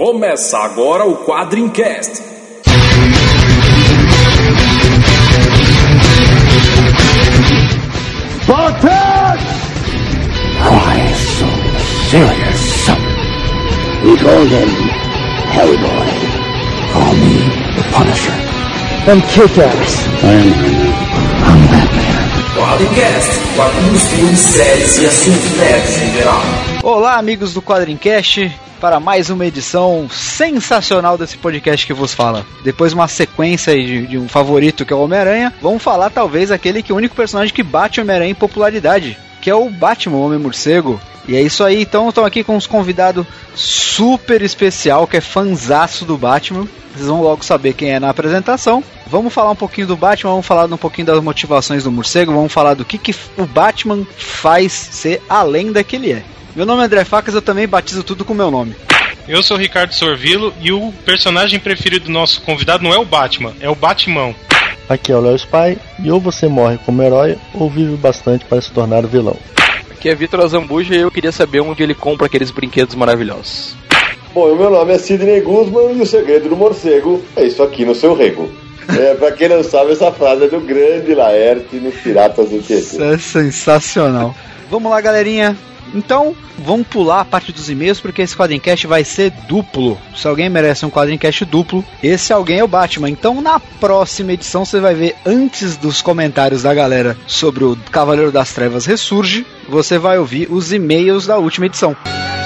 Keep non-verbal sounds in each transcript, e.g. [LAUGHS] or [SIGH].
Começa agora o Quadrincast. Spartans! Why so serious? We call him Hellboy. Call me the Punisher. I'm Kick-Ass. I am Iron I'm Batman. Quadrincast, quadrinhos, filmes, séries e assuntos nerds em geral. Olá, amigos do Quadrincast, para mais uma edição sensacional desse podcast que vos fala. Depois de uma sequência de, de um favorito que é o Homem-Aranha, vamos falar talvez aquele que é o único personagem que bate o Homem-Aranha em popularidade, que é o Batman, o Homem-Morcego. E é isso aí, então estão aqui com uns convidados super especial, que é fanzaço do Batman. Vocês vão logo saber quem é na apresentação. Vamos falar um pouquinho do Batman, vamos falar um pouquinho das motivações do morcego, vamos falar do que, que o Batman faz ser a lenda que ele é. Meu nome é André Facas, eu também batizo tudo com meu nome. Eu sou o Ricardo Sorvilo e o personagem preferido do nosso convidado não é o Batman, é o Batman. Aqui é o Léo Spy e ou você morre como herói ou vive bastante para se tornar vilão. Aqui é Vitor Azambuja e eu queria saber onde ele compra aqueles brinquedos maravilhosos. Bom, o meu nome é Sidney Guzman e o segredo do morcego é isso aqui no seu rego. É, pra quem não sabe, essa frase é do grande Laerte nos Piratas do Tietê. Isso é sensacional. Vamos lá, galerinha. Então, vamos pular a parte dos e-mails, porque esse quadrincast vai ser duplo. Se alguém merece um quadrincast duplo, esse alguém é o Batman. Então, na próxima edição, você vai ver, antes dos comentários da galera sobre o Cavaleiro das Trevas Ressurge, você vai ouvir os e-mails da última edição. O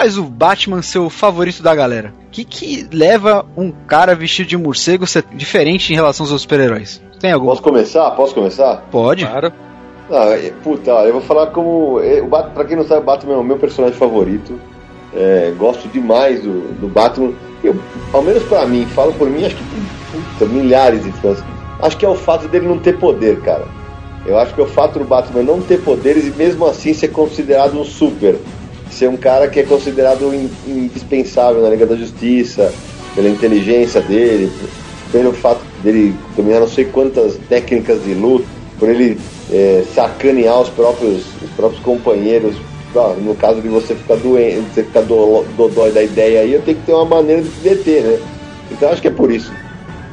faz o Batman ser o favorito da galera? O que, que leva um cara vestido de morcego ser diferente em relação aos super-heróis? Tem algum? Posso começar? Posso começar? Pode. Claro. Ah, é- puta, eu vou falar como. é, pra quem não sabe, o Batman é o meu personagem favorito. É, gosto demais do, do Batman. Eu, ao menos pra mim, falo por mim, acho que tem puta, milhares de fãs. Acho que é o fato dele não ter poder, cara. Eu acho que é o fato do Batman não ter poderes e mesmo assim ser considerado um super. Ser um cara que é considerado in- indispensável na Liga da Justiça, pela inteligência dele, pelo fato dele dominar não sei quantas técnicas de luta, por ele é, sacanear os próprios, os próprios companheiros. Ah, no caso de você ficar doente, você ficar do, dodói da ideia aí, eu tenho que ter uma maneira de se deter, né? Então acho que é por isso.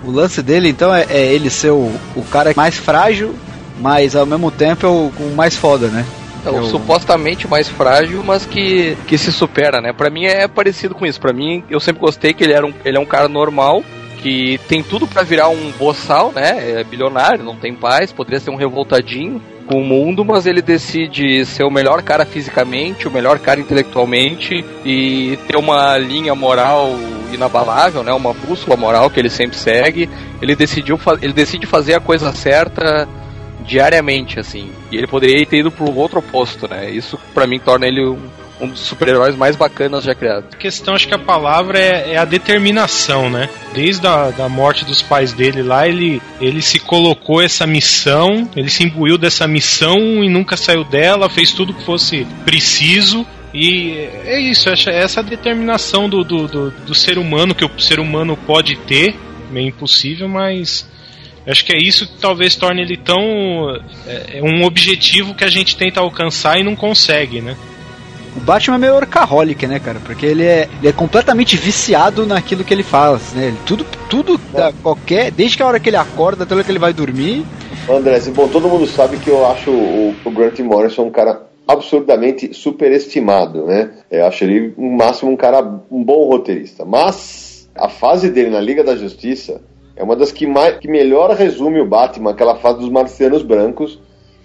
O lance dele, então, é, é ele ser o, o cara mais frágil, mas ao mesmo tempo é o, o mais foda, né? É o Eu- supostamente mais frágil, mas que, que se supera, né? Pra mim é parecido com isso. Pra mim, eu sempre gostei que ele, era um, ele é um cara normal, que tem tudo pra virar um boçal, né? É bilionário, não tem paz, poderia ser um revoltadinho com o mundo, mas ele decide ser o melhor cara fisicamente, o melhor cara intelectualmente e ter uma linha moral inabalável, né? Uma bússola moral que ele sempre segue. Ele decidiu, ele decide fazer a coisa certa diariamente, assim. E ele poderia ter ido pro outro oposto, né? Isso pra mim torna ele um, um dos super-heróis mais bacanas já criados. A questão, acho que a palavra é, é a determinação, né? Desde a da morte dos pais dele lá, ele, ele se colocou essa missão, ele se imbuiu dessa missão e nunca saiu dela, fez tudo que fosse preciso. E é isso, essa, essa determinação do, do, do, do ser humano, que o ser humano pode ter, meio impossível, mas acho que é isso que talvez torne ele tão. É, é um objetivo que a gente tenta alcançar e não consegue, né? O Batman é meio orcaholic, né, cara? Porque ele é, ele é completamente viciado naquilo que ele faz, né? Ele, tudo, tudo, da- qualquer, desde que a hora que ele acorda até a hora que ele vai dormir, André, bom, todo mundo sabe que eu acho o, o Grant Morrison um cara absurdamente superestimado, né? Eu acho ele, no máximo, um cara, um bom roteirista. Mas a fase dele na Liga da Justiça é uma das que, mais, que melhor resume o Batman, aquela fase dos marcianos brancos,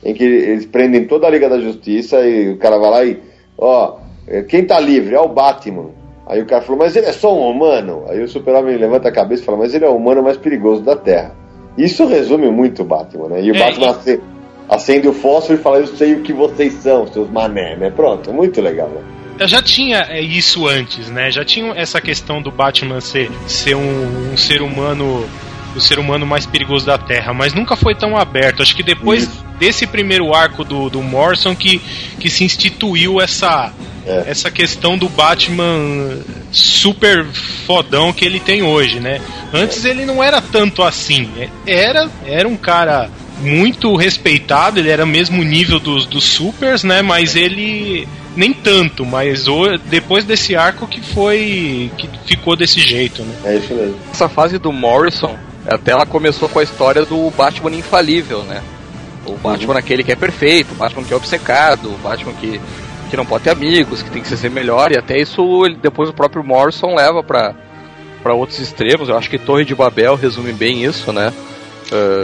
em que eles prendem toda a Liga da Justiça e o cara vai lá e, ó, eh, quem tá livre é o Batman. Aí o cara falou, mas ele é só um humano. Aí o super-homem levanta a cabeça e fala, mas ele é o humano mais perigoso da Terra. Isso resume muito o Batman, né? E o É, Batman e- ace- acende o fósforo e fala, eu sei o que vocês são, seus mané, né? Pronto, muito legal, né? Já tinha é, isso antes, né? Já tinha essa questão do Batman ser, ser um, um ser humano o ser humano mais perigoso da Terra, mas nunca foi tão aberto. Acho que depois desse primeiro arco do, do Morrison que, que se instituiu essa, É. essa questão do Batman super fodão que ele tem hoje, né? Antes ele não era tanto assim. Era, era um cara muito respeitado, ele era mesmo nível dos, dos supers, né? Mas ele nem tanto, mas o, depois desse arco que foi que ficou desse jeito, né? É isso mesmo. Essa fase do Morrison, até ela começou com a história do Batman infalível, né? O Batman aquele que é perfeito, o Batman que é obcecado, o Batman que, que não pode ter amigos, que tem que ser melhor, e até isso ele- depois o próprio Morrison leva pra, pra outros extremos. Eu acho que Torre de Babel resume bem isso, né?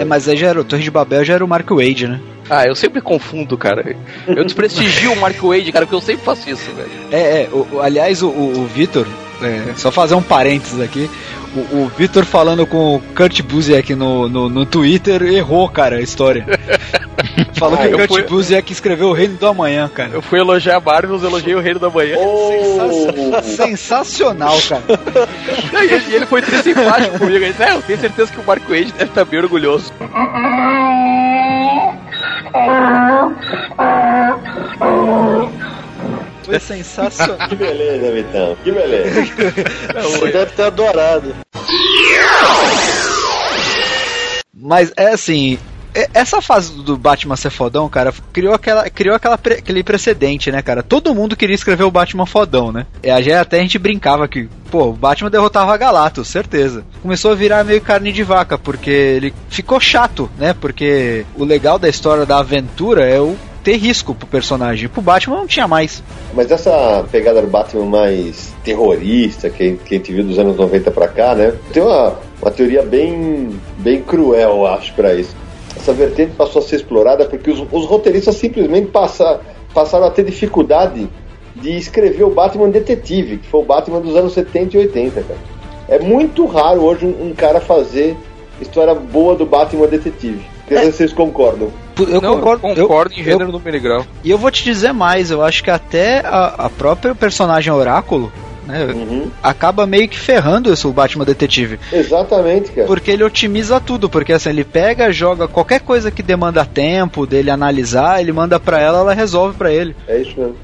É, mas aí já era o Torre de Babel, já era o Mark Wade, né? Ah, eu sempre confundo, cara. Eu desprestigio o Mark Wade, cara, porque eu sempre faço isso, velho. É, é. O, aliás, o, o, o Vitor, é, só fazer um parênteses aqui. O, o Vitor falando com o Kurt Busiek no, no, no Twitter errou, cara, a história. [LAUGHS] Falou Ah, que o Kurt fui- Busiek escreveu o Reino do Amanhã, cara. Eu fui elogiar a Marvel, elogiei o Reino da Manhã. Oh, Sensacional, cara. E ele, ele foi triste simpático comigo. Ele disse, é, eu tenho certeza que o Mark Wade deve estar bem orgulhoso. Foi sensacional. que beleza, Vitão. Que beleza. Você deve ter adorado. Mas é assim. É- Essa fase do Batman ser fodão, cara, criou, aquela, criou aquela aquele precedente, né, cara? Todo mundo queria escrever o Batman fodão, né? E a até a gente brincava que, pô, o Batman derrotava Galactus, certeza. Começou a virar meio carne de vaca, porque ele ficou chato, né? Porque o legal da história da aventura é o ter risco pro personagem. Pro Batman não tinha mais. Mas essa pegada do Batman mais terrorista que, que a gente viu dos anos 90 pra cá, né? Tem uma, uma teoria bem, bem cruel, acho, pra isso. Essa vertente passou a ser explorada porque os, os roteiristas simplesmente passa, passaram a ter dificuldade de escrever o Batman detetive, que foi o Batman dos anos 70 e 80, cara. É muito raro hoje um, um cara fazer história boa do Batman detetive. Quer dizer, vocês concordam? Eu Não, concordo, eu eu- concordo em eu- gênero no miligrau. E eu vou te dizer mais, eu acho que até a, a própria personagem Oráculo, né, Uhum. acaba meio que ferrando isso, o Batman Detetive. Exatamente, cara. Porque ele otimiza tudo, porque assim, ele pega, joga qualquer coisa que demanda tempo dele analisar, ele manda pra ela, ela resolve pra ele. É isso mesmo.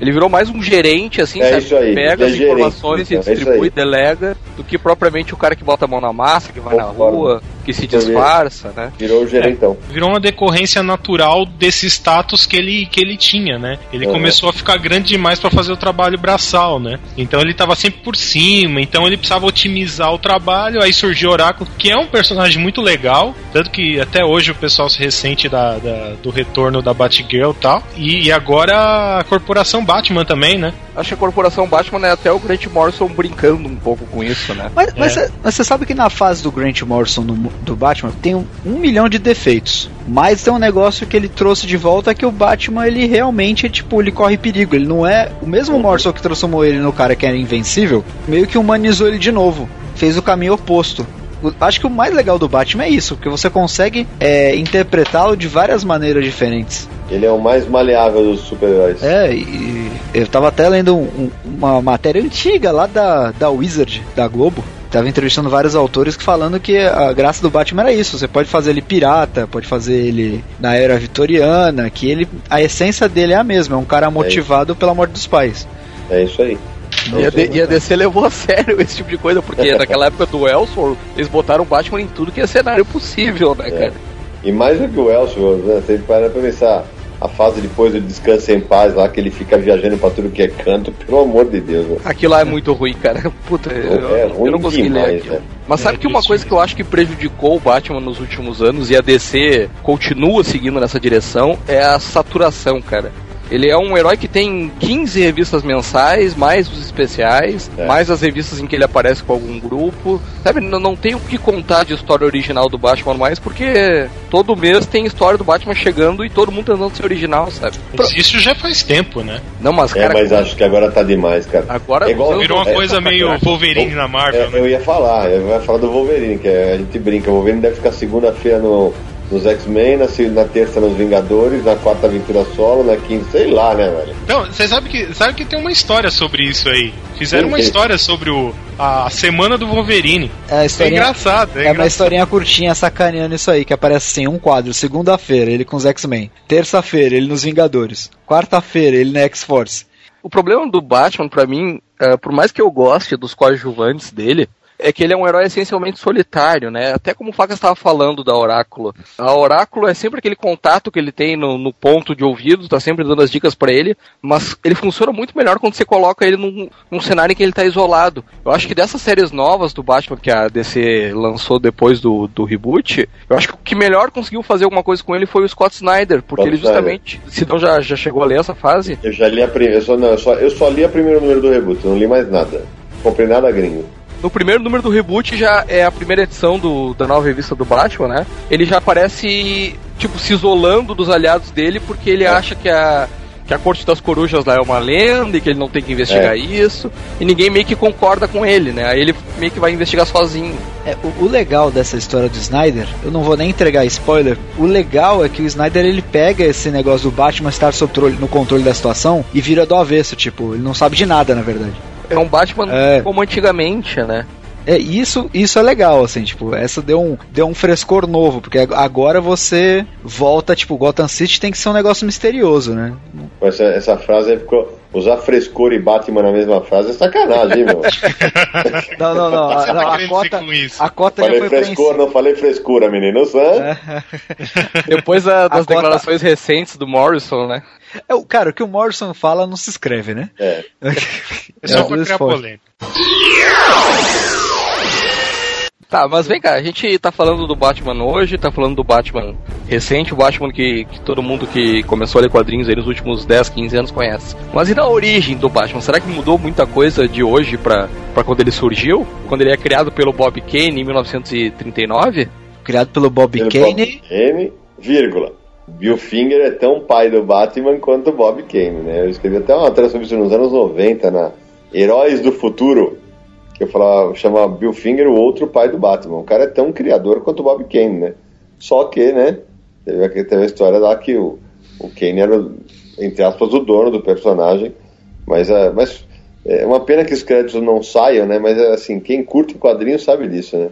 Ele virou mais um gerente, assim, É sabe? isso aí, Pega é as gerente, informações e é isso distribui, aí. delega, do que propriamente o cara que bota a mão na massa, que vai na rua, que se Também. disfarça, né? Virou o gerentão. Virou uma decorrência natural desse status que ele, que ele tinha, né? Ele Uhum. começou a ficar grande demais pra fazer o trabalho braçal, né? Então ele tava sempre por cima, então ele precisava otimizar o trabalho. Aí surgiu o Oráculo, que é um personagem muito legal, tanto que até hoje o pessoal se ressente da, da- do retorno da Batgirl e tal. E, e agora a corporação Batman também, né? Acho que a corporação Batman é até o Grant Morrison brincando um pouco com isso, né? Mas, mas, É. cê- mas você sabe que na fase do Grant Morrison no- do Batman tem um, um milhão de defeitos. Mas tem um negócio que ele trouxe de volta que o Batman, ele realmente, tipo, ele corre perigo. Ele não é. O mesmo Morrison que transformou ele no cara que era invencível, meio que humanizou ele de novo. Fez o caminho oposto. Acho que o mais legal do Batman é isso, porque você consegue é, interpretá-lo de várias maneiras diferentes. Ele é o mais maleável dos super-heróis. É, e eu tava até lendo um- uma matéria antiga lá da, da Wizard, da Globo. Tava entrevistando vários autores que falando que a graça do Batman era isso. Você pode fazer ele pirata, pode fazer ele na era vitoriana, que ele. A essência dele é a mesma, é um cara motivado pela morte dos pais. É isso aí. E a, e a DC levou a [LAUGHS] sério esse tipo de coisa, porque [LAUGHS] naquela época do Elseworld, eles botaram o Batman em tudo que é cenário possível, né, cara? E mais do que o Elseworld, né? Você para pra pensar a fase depois do Descanso em Paz lá, que ele fica viajando pra tudo que é canto, pelo amor de Deus. né? Aquilo lá é muito ruim, cara. [LAUGHS] Puta, eu, É eu ruim não consegui ler demais, aquilo. né? Mas sabe É que uma coisa que eu acho que prejudicou o Batman nos últimos anos e a DC continua seguindo nessa direção é a saturação, cara. Ele é um herói que tem 15 revistas mensais, mais os especiais, É. mais as revistas em que ele aparece com algum grupo. Sabe, não, não tem o que contar de história original do Batman mais, porque todo mês tem história do Batman chegando e todo mundo tentando ser original, sabe? Isso já faz tempo, né? Não, mas É, cara, mas acho que agora tá demais, cara. agora É igual- Virou uma É, coisa meio Wolverine na Marvel, É, né? eu ia falar, eu ia falar do Wolverine, que é- a gente brinca, o Wolverine deve ficar segunda-feira no, nos X-Men, na, na terça nos Vingadores, na quarta aventura solo, na quinta, sei lá, né, velho? Então, você sabe que, sabe que tem uma história sobre isso aí. Fizeram Sim, uma sim. história sobre o, a semana do Wolverine. É, É engraçado, é, é uma engraçado. historinha curtinha sacaneando isso aí, que aparece assim, um quadro. Segunda-feira, ele com os X-Men. Terça-feira, ele nos Vingadores. Quarta-feira, ele na X-Force. O problema do Batman, pra mim, é, por mais que eu goste dos coadjuvantes dele, é que ele é um herói essencialmente solitário, né? Até como o Facas estava falando da Oráculo. A Oráculo é sempre aquele contato que ele tem no, no ponto de ouvido, tá sempre dando as dicas pra ele, mas ele funciona muito melhor quando você coloca ele num, num cenário em que ele tá isolado. Eu acho que dessas séries novas do Batman que a DC lançou depois do, do reboot, eu acho que o que melhor conseguiu fazer alguma coisa com ele foi o Scott Snyder, porque Scott ele justamente. Sidão já, já chegou a ler essa fase? Eu já li a primeira, eu só, não, eu só, eu só li a primeiro número do reboot, não li mais nada. Comprei nada gringo. No primeiro número do reboot já é a primeira edição do, da nova revista do Batman, né? Ele já aparece, tipo, se isolando dos aliados dele porque ele acha que a, que a Corte das Corujas lá é uma lenda e que ele não tem que investigar É. isso. E ninguém meio que concorda com ele, né? Aí ele meio que vai investigar sozinho. É, o, o legal dessa história do Snyder, eu não vou nem entregar spoiler, o legal é que o Snyder ele pega esse negócio do Batman estar sob no controle da situação e vira do avesso, tipo, ele não sabe de nada, na verdade. É um Batman É. como antigamente, né? É, isso, isso é legal, assim, tipo, essa deu um, deu um frescor novo, porque ag- agora você volta, tipo, Gotham City tem que ser um negócio misterioso, né? Essa, essa frase aí ficou. Usar frescor e Batman na mesma frase é sacanagem, [LAUGHS] hein, meu? Não, não, não, a, tá não, a cota, com isso? a cota já falei foi frescor, não falei frescura, meninos. [LAUGHS] Hã? Depois da- das Agora- declarações recentes do Morrison, né? É, o- cara, o que o Morrison fala não se escreve, né? É. [LAUGHS] É só pra criar polêmica. Tá, mas vem cá, a gente tá falando do Batman hoje, tá falando do Batman recente, o Batman que, que todo mundo que começou a ler quadrinhos aí nos últimos 10, 15 anos conhece. Mas e na origem do Batman? Será que mudou muita coisa de hoje pra, pra quando ele surgiu? Quando ele é criado pelo Bob Kane em 1939? Criado pelo Bob Pelo Kane. Bob Kane, vírgula. Bill Finger é tão pai do Batman quanto o Bob Kane, né? Eu escrevi até uma matéria sobre isso nos anos 90, na Heróis do Futuro, que eu falava, chamava Bill Finger o outro pai do Batman. O cara é tão criador quanto o Bob Kane, né? Só que, né, teve, teve a história lá que o, o Kane era, entre aspas, o dono do personagem, mas, é, mas é uma pena que os créditos não saiam, né? Mas, é, assim, quem curte quadrinhos sabe disso, né?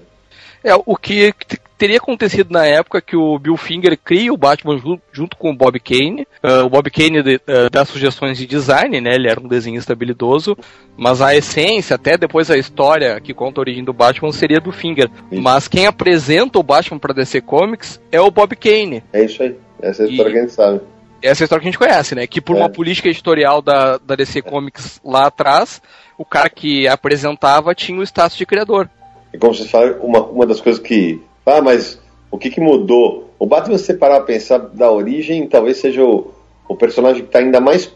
É, o que teria acontecido na época que o Bill Finger cria o Batman ju- junto com o Bob Kane. Ah, o Bob Kane de- ah, dá sugestões de design, né? Ele era um desenhista habilidoso, mas a essência, até depois a história que conta a origem do Batman, seria do Finger. Isso. Mas quem apresenta o Batman para DC Comics é o Bob Kane. É isso aí. Essa é a história E- que a gente sabe. Essa é a história que a gente conhece, né? Que por É. uma política editorial da, da DC Comics lá atrás, o cara que apresentava tinha o status de criador. E como vocês falaram, uma, uma das coisas que. Ah, mas o que, que mudou? O Batman, se você parar a pensar da origem, talvez seja o, o personagem que está ainda mais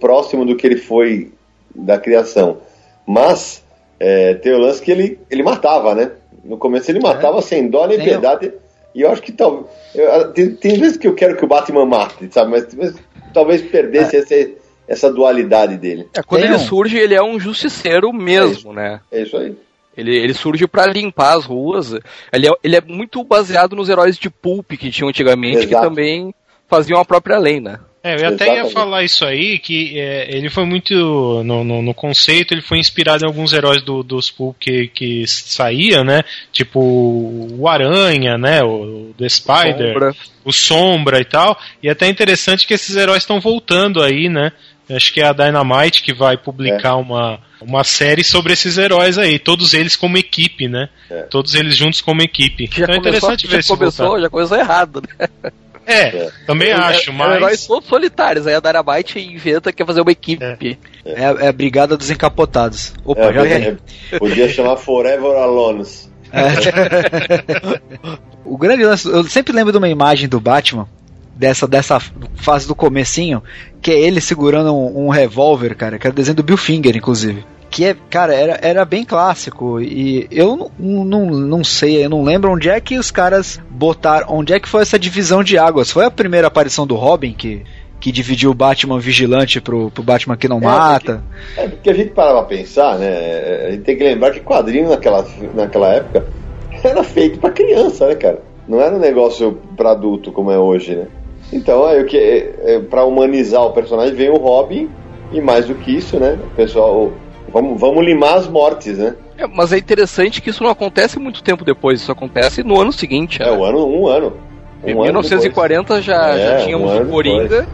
próximo do que ele foi da criação. Mas é, tem o lance que ele, ele matava, né? No começo ele matava sem dó nem Nem piedade. E eu acho que talvez. Tem, tem vezes que eu quero que o Batman mate, sabe? Mas, mas talvez perdesse essa, essa dualidade dele. É, quando Tem ele um- surge, ele é um justiceiro mesmo, né? É isso aí. Ele, ele surge pra limpar as ruas. Ele é, ele é muito baseado nos heróis de pulp que tinham antigamente, que Exato. também faziam a própria lei, né? É, eu até ia Exatamente. falar isso aí, que é, ele foi muito. No, no, no conceito, ele foi inspirado em alguns heróis do, dos Pulp que, que saíam, né? Tipo o Aranha, né? O The Spider, Sombra. o Sombra e tal. E é até interessante que esses heróis estão voltando aí, né? Acho que é a Dynamite que vai publicar uma, uma série sobre esses heróis aí, todos eles como equipe, né? É. Todos eles juntos como equipe. Já então é interessante ver já se começou, voltar. já começou errado, né? É, também acho, É- Eram heróis mas. todos solitários. Aí a Dynamite inventa que quer fazer uma equipe. É, a- é a Brigada dos Encapotados. Opa, É, já é, é, podia chamar Forever Alones. [LAUGHS] O grande lance, eu sempre lembro de uma imagem do Batman, dessa, dessa fase do comecinho, que é ele segurando um, um revólver, cara, que é o desenho do Bill Finger, inclusive. Que é, cara, era, era bem clássico. E eu não, não, não sei, eu não lembro onde é que os caras botaram. Onde é que foi essa divisão de águas? Foi a primeira aparição do Robin que, que dividiu o Batman vigilante pro, pro Batman que não mata? É porque a gente parava pra pensar, né? A gente tem que lembrar que quadrinho naquela, naquela época [LAUGHS] era feito pra criança, né, cara? Não era um negócio pra adulto como é hoje, né? Então, aí, o que, é, é, pra humanizar o personagem, vem o Robin, e mais do que isso, né? O pessoal, vamos, vamos limar as mortes, né? É, mas é interessante que isso não acontece muito tempo depois, isso acontece no ano seguinte. É, né? o ano, um ano. Um Em ano 1940 já, É, já tínhamos um o Coringa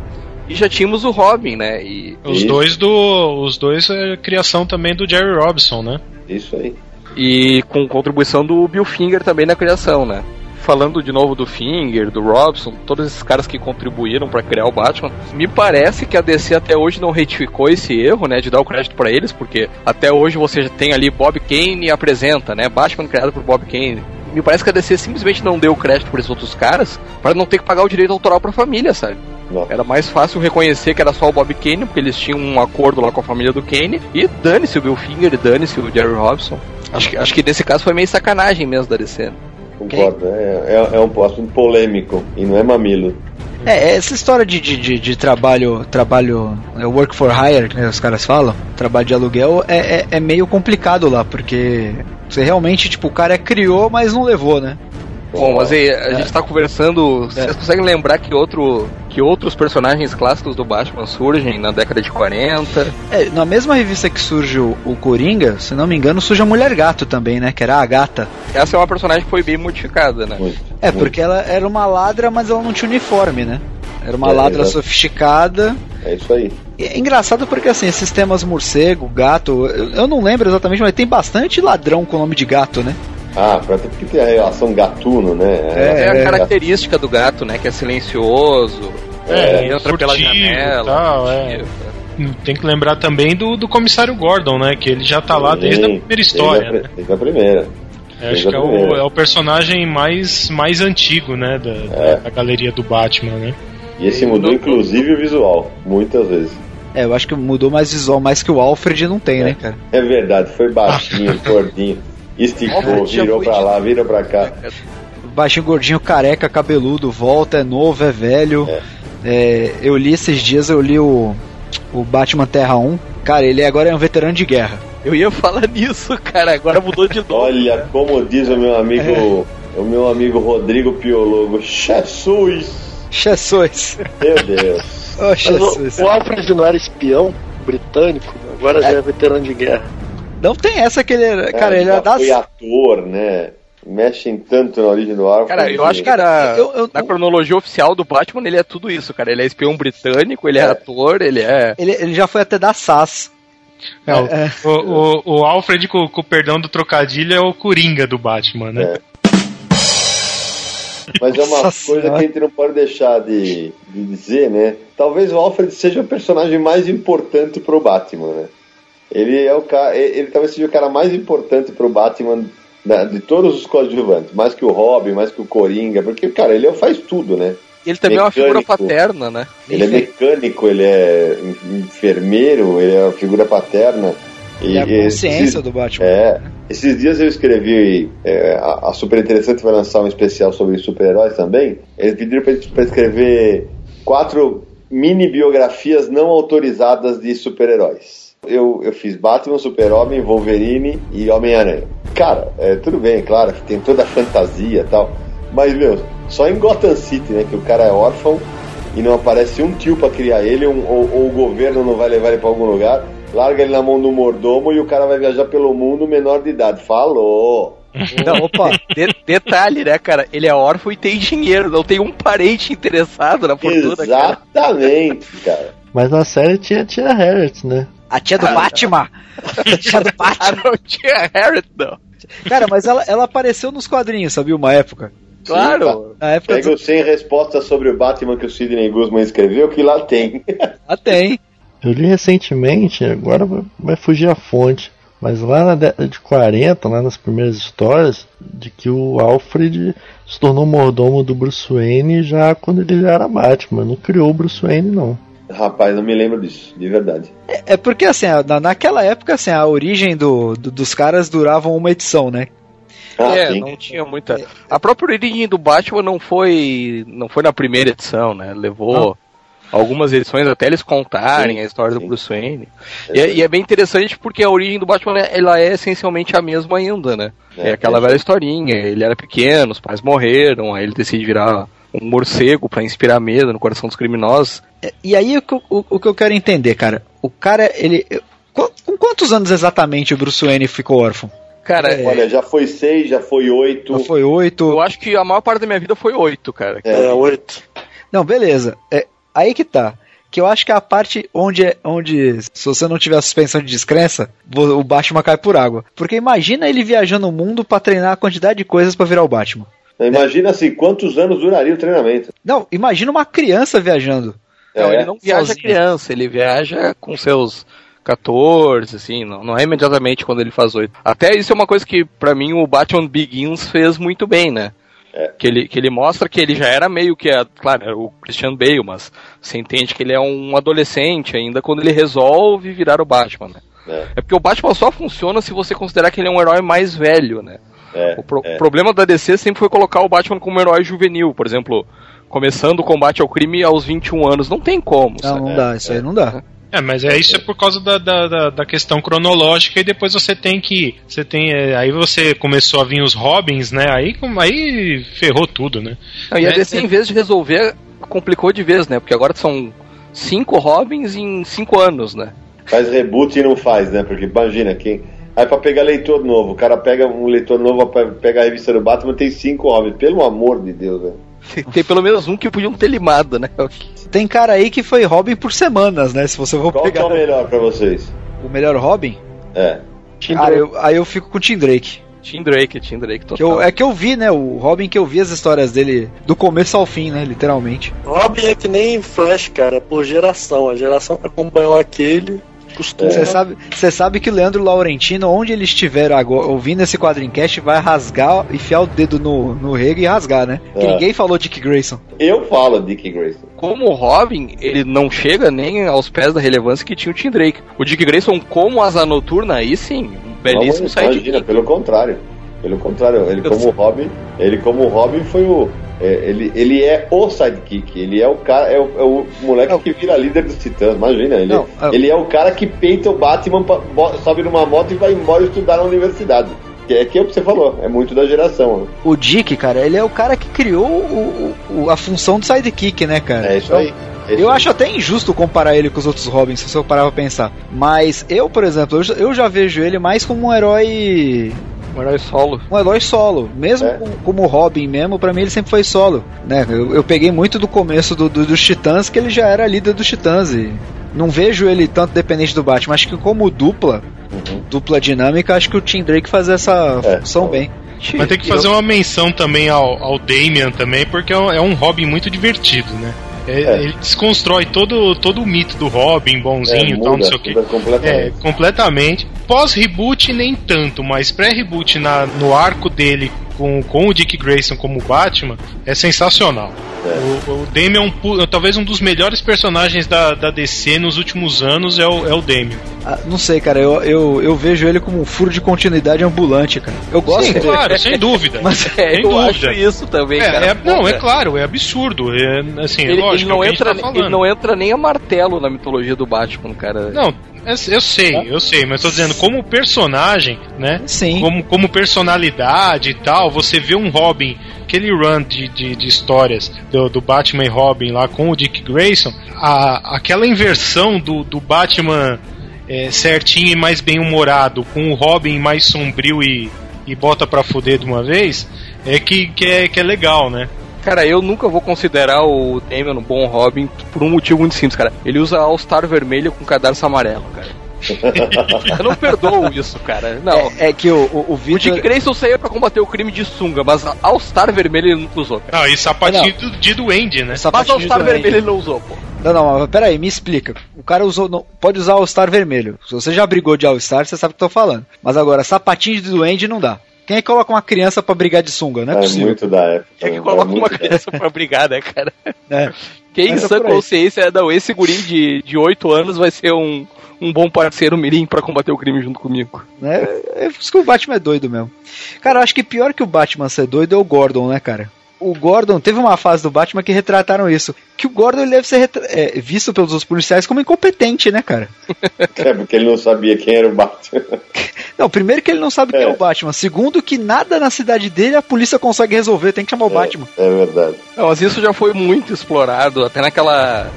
e já tínhamos o Robin, né? E, Os Isso. dois do. Os dois é criação também do Jerry Robinson, né? depois. Isso aí. e com contribuição do Bill Finger também na criação, né? Falando de novo do Finger, do Robson, todos esses caras que contribuíram pra criar o Batman, me parece que a DC até hoje não retificou esse erro, né, de dar o crédito pra eles, porque até hoje você já tem ali Bob Kane apresenta, né, Batman criado por Bob Kane. Me parece que a DC simplesmente não deu crédito pra esses outros caras para não ter que pagar o direito autoral pra família, sabe? Não. Era mais fácil reconhecer que era só o Bob Kane, porque eles tinham um acordo lá com a família do Kane, e dane-se o Bill Finger dane-se o Jerry Robson. Acho que, acho que nesse caso foi meio sacanagem mesmo da DC. Né? Concordo. É, é, é um assunto polêmico e não é mamilo. É, essa história de, de, de, de trabalho, trabalho, é, work for hire, que os caras falam, trabalho de aluguel, é, é, é meio complicado lá, porque você realmente, tipo, o cara criou, mas não levou, né? Bom, mas aí, a gente tá conversando. Vocês conseguem lembrar que, outro, que outros personagens clássicos do Batman surgem na década de 40? É, na mesma revista que surge o, o Coringa, se não me engano, surge a Mulher Gato também, né? Que era a gata. Essa é uma personagem que foi bem modificada, né? Muito. É, muito. porque ela era uma ladra, mas ela não tinha uniforme, né? Era uma É, ladra exato. sofisticada. É isso aí. E É engraçado porque, assim, esses temas morcego, gato, eu, eu não lembro exatamente, mas tem bastante ladrão com nome de gato, né? Ah, ter, porque tem a relação gatuno, né? É, a é. característica do gato, né? Que é silencioso, É, entra pela furtivo e janela. tal, é. furtivo. Tem que lembrar também do, do comissário Gordon, né? Que ele já tá lá desde a Sim, primeira história, Desde a, né? desde a primeira. Eu Acho que é o, é o personagem mais, mais antigo, né? Da, É. da galeria do Batman, né? E esse mudou inclusive o visual, muitas vezes. É, eu acho que mudou mais visual, mais que o Alfred não tem, né, cara? É verdade, foi baixinho, [LAUGHS] gordinho. Esticou, virou pra lá, virou pra cá. Baixinho, gordinho, careca, cabeludo, volta, é novo, é velho. É, eu li esses dias, eu li o, o Batman Terra 1. Cara, ele agora é um veterano de guerra. Eu ia falar nisso, cara, agora mudou de [LAUGHS] novo. Olha como diz o meu amigo, o meu amigo Rodrigo Piologo, Jesus! Jesus! Meu Deus. Mas Jesus! o, o Alfred não era espião britânico, agora já é veterano de guerra. Não tem essa que ele era. Cara, ele era das. foi ator, né? Mexem tanto na origem do Alfred. Cara, eu acho que Cara, eu- eu- na cronologia oficial do Batman ele é tudo isso, cara. Ele é espião britânico, ele é, É. ator, ele é. Ele, ele já foi até da SAS. É, o- É. O, o, o Alfred, com, com o perdão do trocadilho, é o Coringa do Batman, né? É. Mas é uma Nossa coisa Senhora. que a gente não pode deixar de, de dizer, né? Talvez o Alfred seja o personagem mais importante pro Batman, né? Ele é o cara, ele, ele talvez seja o cara mais importante pro Batman da- de todos os coadjuvantes, mais que o Robin, mais que o Coringa, porque cara, ele é- faz tudo, né? Ele também é uma figura Mecânico. paterna, né? Ele é mecânico, ele é en- enfermeiro, ele é uma figura paterna. E a esses- consciência do Batman. é, esses dias eu escrevi, é, a, a Super Interessante vai lançar um especial sobre super-heróis também. Eles pediram pra, gente- pra escrever quatro mini biografias não autorizadas de super-heróis. Eu, eu fiz Batman, Super-Homem, Wolverine e Homem-Aranha. Cara, é, tudo bem, claro, que tem toda a fantasia e tal, mas, meu, só em Gotham City, né, que o cara é órfão e não aparece um tio pra criar ele, um- ou, ou o governo não vai levar ele pra algum lugar, larga ele na mão do mordomo e o cara vai viajar pelo mundo menor de idade. Falou! [LAUGHS] Não, opa, De- detalhe, né, cara? Ele é órfão e tem dinheiro, não tem um parente interessado na fortuna, cara. Exatamente, cara. Mas na série tinha Tia Harriet, né? A tia do Batman! A tia do Ah, Batman! não tinha [LAUGHS] Harriet, não. Cara, mas ela, ela apareceu nos quadrinhos, sabia? Uma época. Claro. Na época Pega do... o 100 respostas sobre o Batman que o Sidney Guzman escreveu, que lá tem. [LAUGHS] Ah, tem. Eu li recentemente, agora vai- vai fugir a fonte, mas lá na década de 40, lá nas primeiras histórias, de que o Alfred se tornou mordomo do Bruce Wayne já quando ele era Batman, não criou o Bruce Wayne não. Rapaz, não me lembro disso, de verdade. É porque, assim, na, naquela época, assim, a origem do, do- dos caras duravam uma edição, né? Ah, é, sim. não tinha muita. A própria origem do Batman não foi, não foi na primeira edição, né? Levou, algumas edições até eles contarem Sim, a história sim. do Bruce Wayne. E, é- e é bem interessante porque a origem do Batman ela é essencialmente a mesma ainda, né? É, É, aquela é. velha historinha, ele era pequeno, os pais morreram, aí ele decide virar um morcego pra inspirar medo no coração dos criminosos. E aí o que, eu- o, o que eu quero entender, cara, o cara, ele. Com quantos anos exatamente o Bruce Wayne ficou órfão? Cara, É. Olha, já foi seis, já foi oito. Já foi oito? eu acho que a maior parte da minha vida foi oito, cara. É, É, oito. Não, beleza. É, aí que tá. Que eu acho que é a parte onde, é- onde se você não tiver a suspensão de descrença, o Batman cai por água. Porque imagina ele viajando o mundo pra treinar a quantidade de coisas pra virar o Batman. Imagina assim, quantos anos duraria o treinamento. Não, imagina uma criança viajando. Não, É, ele não viaja sozinho. criança, ele viaja com seus 14, assim, não, não é imediatamente quando ele faz 8. Até isso é uma coisa que, pra mim, o Batman Begins fez muito bem, né? Que, ele, que ele mostra que ele já era meio que, a, claro, era o Christian Bale, mas você entende que ele é um adolescente ainda quando ele resolve virar o Batman, né? É. É porque o Batman só funciona se você considerar que ele é um herói mais velho, né? É, O pro- é. problema da DC sempre foi colocar o Batman como um herói juvenil, por exemplo, começando o combate ao crime aos 21 anos. Não tem como, Não, sabe? não dá, isso aí não dá. É, mas é isso é por causa da, da, da, questão cronológica e depois você tem que. Você tem. é, aí você começou a vir os Robins, né? Aí, aí ferrou tudo, né? Não, e a É, DC, é- em vez de resolver, complicou de vez, né? Porque agora são cinco Robins em cinco anos, né? Faz reboot e não faz, né? Porque imagina, quem. Aí pra pegar leitor novo, o cara pega um leitor novo, pe- pega a revista do Batman, tem cinco Robins. Pelo amor de Deus, velho. Tem pelo menos um que podiam ter limado, né? Tem cara aí que foi Robin por semanas, né? Se você for Qual que é pegar o melhor pra vocês? o melhor Robin, É. cara, eu- aí eu fico com o Tim Drake. Tim Drake, Tim Drake Que eu- total. é que eu vi, né? O Robin que eu vi as histórias dele do começo ao fim, né? Literalmente. Robin é que nem Flash, cara, é por geração. A geração que acompanhou aquele costuma. Você sabe, você sabe que o Leandro Laurentino, onde ele estiver agora, ouvindo esse quadrincast, vai rasgar, enfiar o dedo no, no rego e rasgar, né? Que É. ninguém falou Dick Grayson. Eu falo Dick Grayson. Como o Robin, ele não chega nem aos pés da relevância que tinha o Tim Drake. O Dick Grayson, como asa noturna, aí sim, um belíssimo Não, imagina, pelo contrário. Pelo contrário, ele como Robin, ele como Robin foi o. é, ele, ele é o sidekick, ele é o cara, é o, é o moleque que vira líder dos titãs, imagina. Ele, Não, é- ele é o cara que peita o Batman, pra- bo- sobe numa moto e vai embora estudar na universidade. Que é que é o que você falou, é muito da geração. O Dick, cara, ele é o cara que criou o- o- a função do sidekick, né, cara? É isso aí. é isso Eu aí. acho até injusto comparar ele com os outros Robins, se eu parar pra pensar. Mas eu, por exemplo, eu eu já vejo ele mais como um herói. Um herói solo. Um herói solo. Mesmo É. com- como Robin mesmo, pra mim ele sempre foi solo. Né? Eu, eu peguei muito do começo do, do- dos Titãs, que ele já era líder dos Titãs. E não vejo ele tanto dependente do Batman. Acho que como dupla, dupla dinâmica, acho que o Tim Drake faz essa É, função bem. Mas tem que fazer uma menção também ao, ao Damian também, porque é um, é Robin muito divertido, né? É- É. Ele desconstrói todo, todo o mito do Robin, bonzinho É, e tal, não sei o quê. muda completamente. É, completamente. Pós-reboot, nem tanto, mas pré-reboot no arco dele com, com o Dick Grayson como Batman é sensacional. É. O, o Damian, é um pu- talvez um dos melhores personagens da, da DC nos últimos anos é o, é o Damian. Ah, não sei, cara, eu, eu, eu vejo ele como um furo de continuidade ambulante, cara. Eu gosto Sim, dele. claro, sem dúvida. [LAUGHS] Mas- É, sem eu dúvida. acho isso também, É, cara. é- não, Pô, é claro, é absurdo. É, assim, é Ele, lógico, ele não é entra, tá ele não entra nem a martelo na mitologia do Batman, cara. Não, eu, eu sei, eu sei, mas tô dizendo, como personagem, né? Sim. Como, como personalidade e tal, você vê um Robin, aquele run de, de, de histórias do, do Batman e Robin lá com o Dick Grayson, a, aquela inversão do, do Batman é, certinho e mais bem-humorado, com o Robin mais sombrio e, e bota pra fuder de uma vez, é que, que, é, que é legal, né? Cara, eu nunca vou considerar o Damian um bom Robin por um motivo muito simples, cara. Ele usa All-Star vermelho com cadarço amarelo, cara. Eu não perdoo isso, cara. Não. É, é que o, o, o O Dick Victor. Grayson saía pra combater o crime de sunga, mas a All-Star vermelho ele nunca usou, cara. Não, e sapatinho do- de duende, né? Mas de doente. vermelho ele não usou, pô. Não, não, mas peraí, me explica. O cara usou. não- pode usar All-Star vermelho. Se você já brigou de All-Star, você sabe o que eu tô falando. Mas agora, sapatinho de duende não dá. Quem é que coloca uma criança pra brigar de sunga? Não é, É possível. muito da época. Tinha que é colocar muito uma da criança pra brigar, né, cara? É. Quem é sã consciência, não, esse guri de, de 8 anos vai ser um, um bom parceiro mirim pra combater o crime junto comigo. Né? É por isso que o Batman é doido mesmo. Cara, eu acho que pior que o Batman ser doido é o Gordon, né, cara? o Gordon teve uma fase do Batman que retrataram isso. Que o Gordon deve ser é, visto pelos outros policiais como incompetente, né, cara? [LAUGHS] É porque ele não sabia quem era o Batman. [LAUGHS] Não, primeiro que ele não sabe quem é É. o Batman. Segundo que nada na cidade dele a polícia consegue resolver, tem que chamar o Batman. É verdade. Não, mas isso já foi muito explorado, até naquela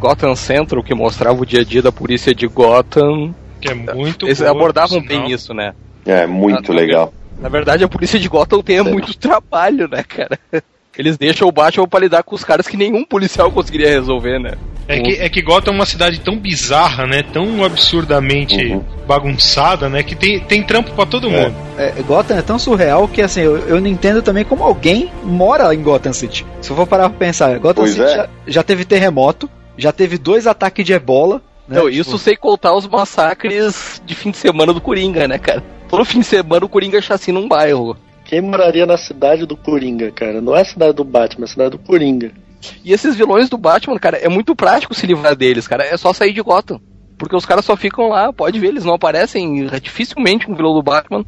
Gotham Central que mostrava o dia a dia da polícia de Gotham. Que é muito Eles boa, abordavam bem isso, né? É, muito Ah, legal. Na verdade, a polícia de Gotham tem muito trabalho, né, cara? Eles deixam o Batman pra lidar com os caras que nenhum policial conseguiria resolver, né? É que, é que Gotham é uma cidade tão bizarra, né? Tão absurdamente Uhum. bagunçada, né? Que tem, tem trampo pra todo É. mundo. É, Gotham é tão surreal que assim, eu, eu não entendo também como alguém mora em Gotham City. Se eu for parar pra pensar, Gotham Pois City é. já, já teve terremoto, já teve dois ataques de ebola. Né? Não, Tipo, isso sem contar os massacres de fim de semana do Coringa, né, cara? Todo fim de semana o Coringa chacina um bairro. Quem moraria na cidade do Coringa, cara? Não é a cidade do Batman, é a cidade do Coringa. E esses vilões do Batman, cara, é muito prático se livrar deles, cara. É só sair de Gotham. Porque os caras só ficam lá, pode ver, eles não aparecem. Dificilmente um vilão do Batman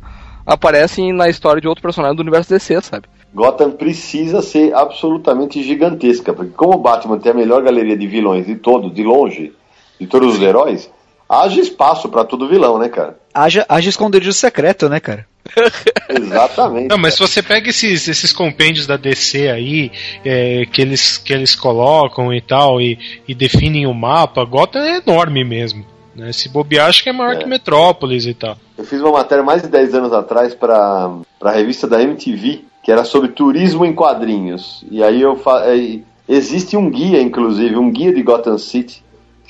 aparece na história de outro personagem do universo DC, sabe? Gotham precisa ser absolutamente gigantesca, porque como o Batman tem a melhor galeria de vilões de todos, de longe, de todos os heróis, haja espaço pra todo vilão, né, cara? Haja, haja esconderijo secreto, né, cara? [LAUGHS] [LAUGHS] Exatamente. Não, mas se você pega esses, esses compêndios da DC aí, é, que, eles, que eles colocam e tal, e, e definem o mapa, Gotham é enorme mesmo. Né? Se bobear, acho que é maior É. que Metrópolis e tal. Eu fiz uma matéria mais de 10 anos atrás para a revista da MTV, que era sobre turismo em quadrinhos. E aí eu fa... é, existe um guia, inclusive, um guia de Gotham City,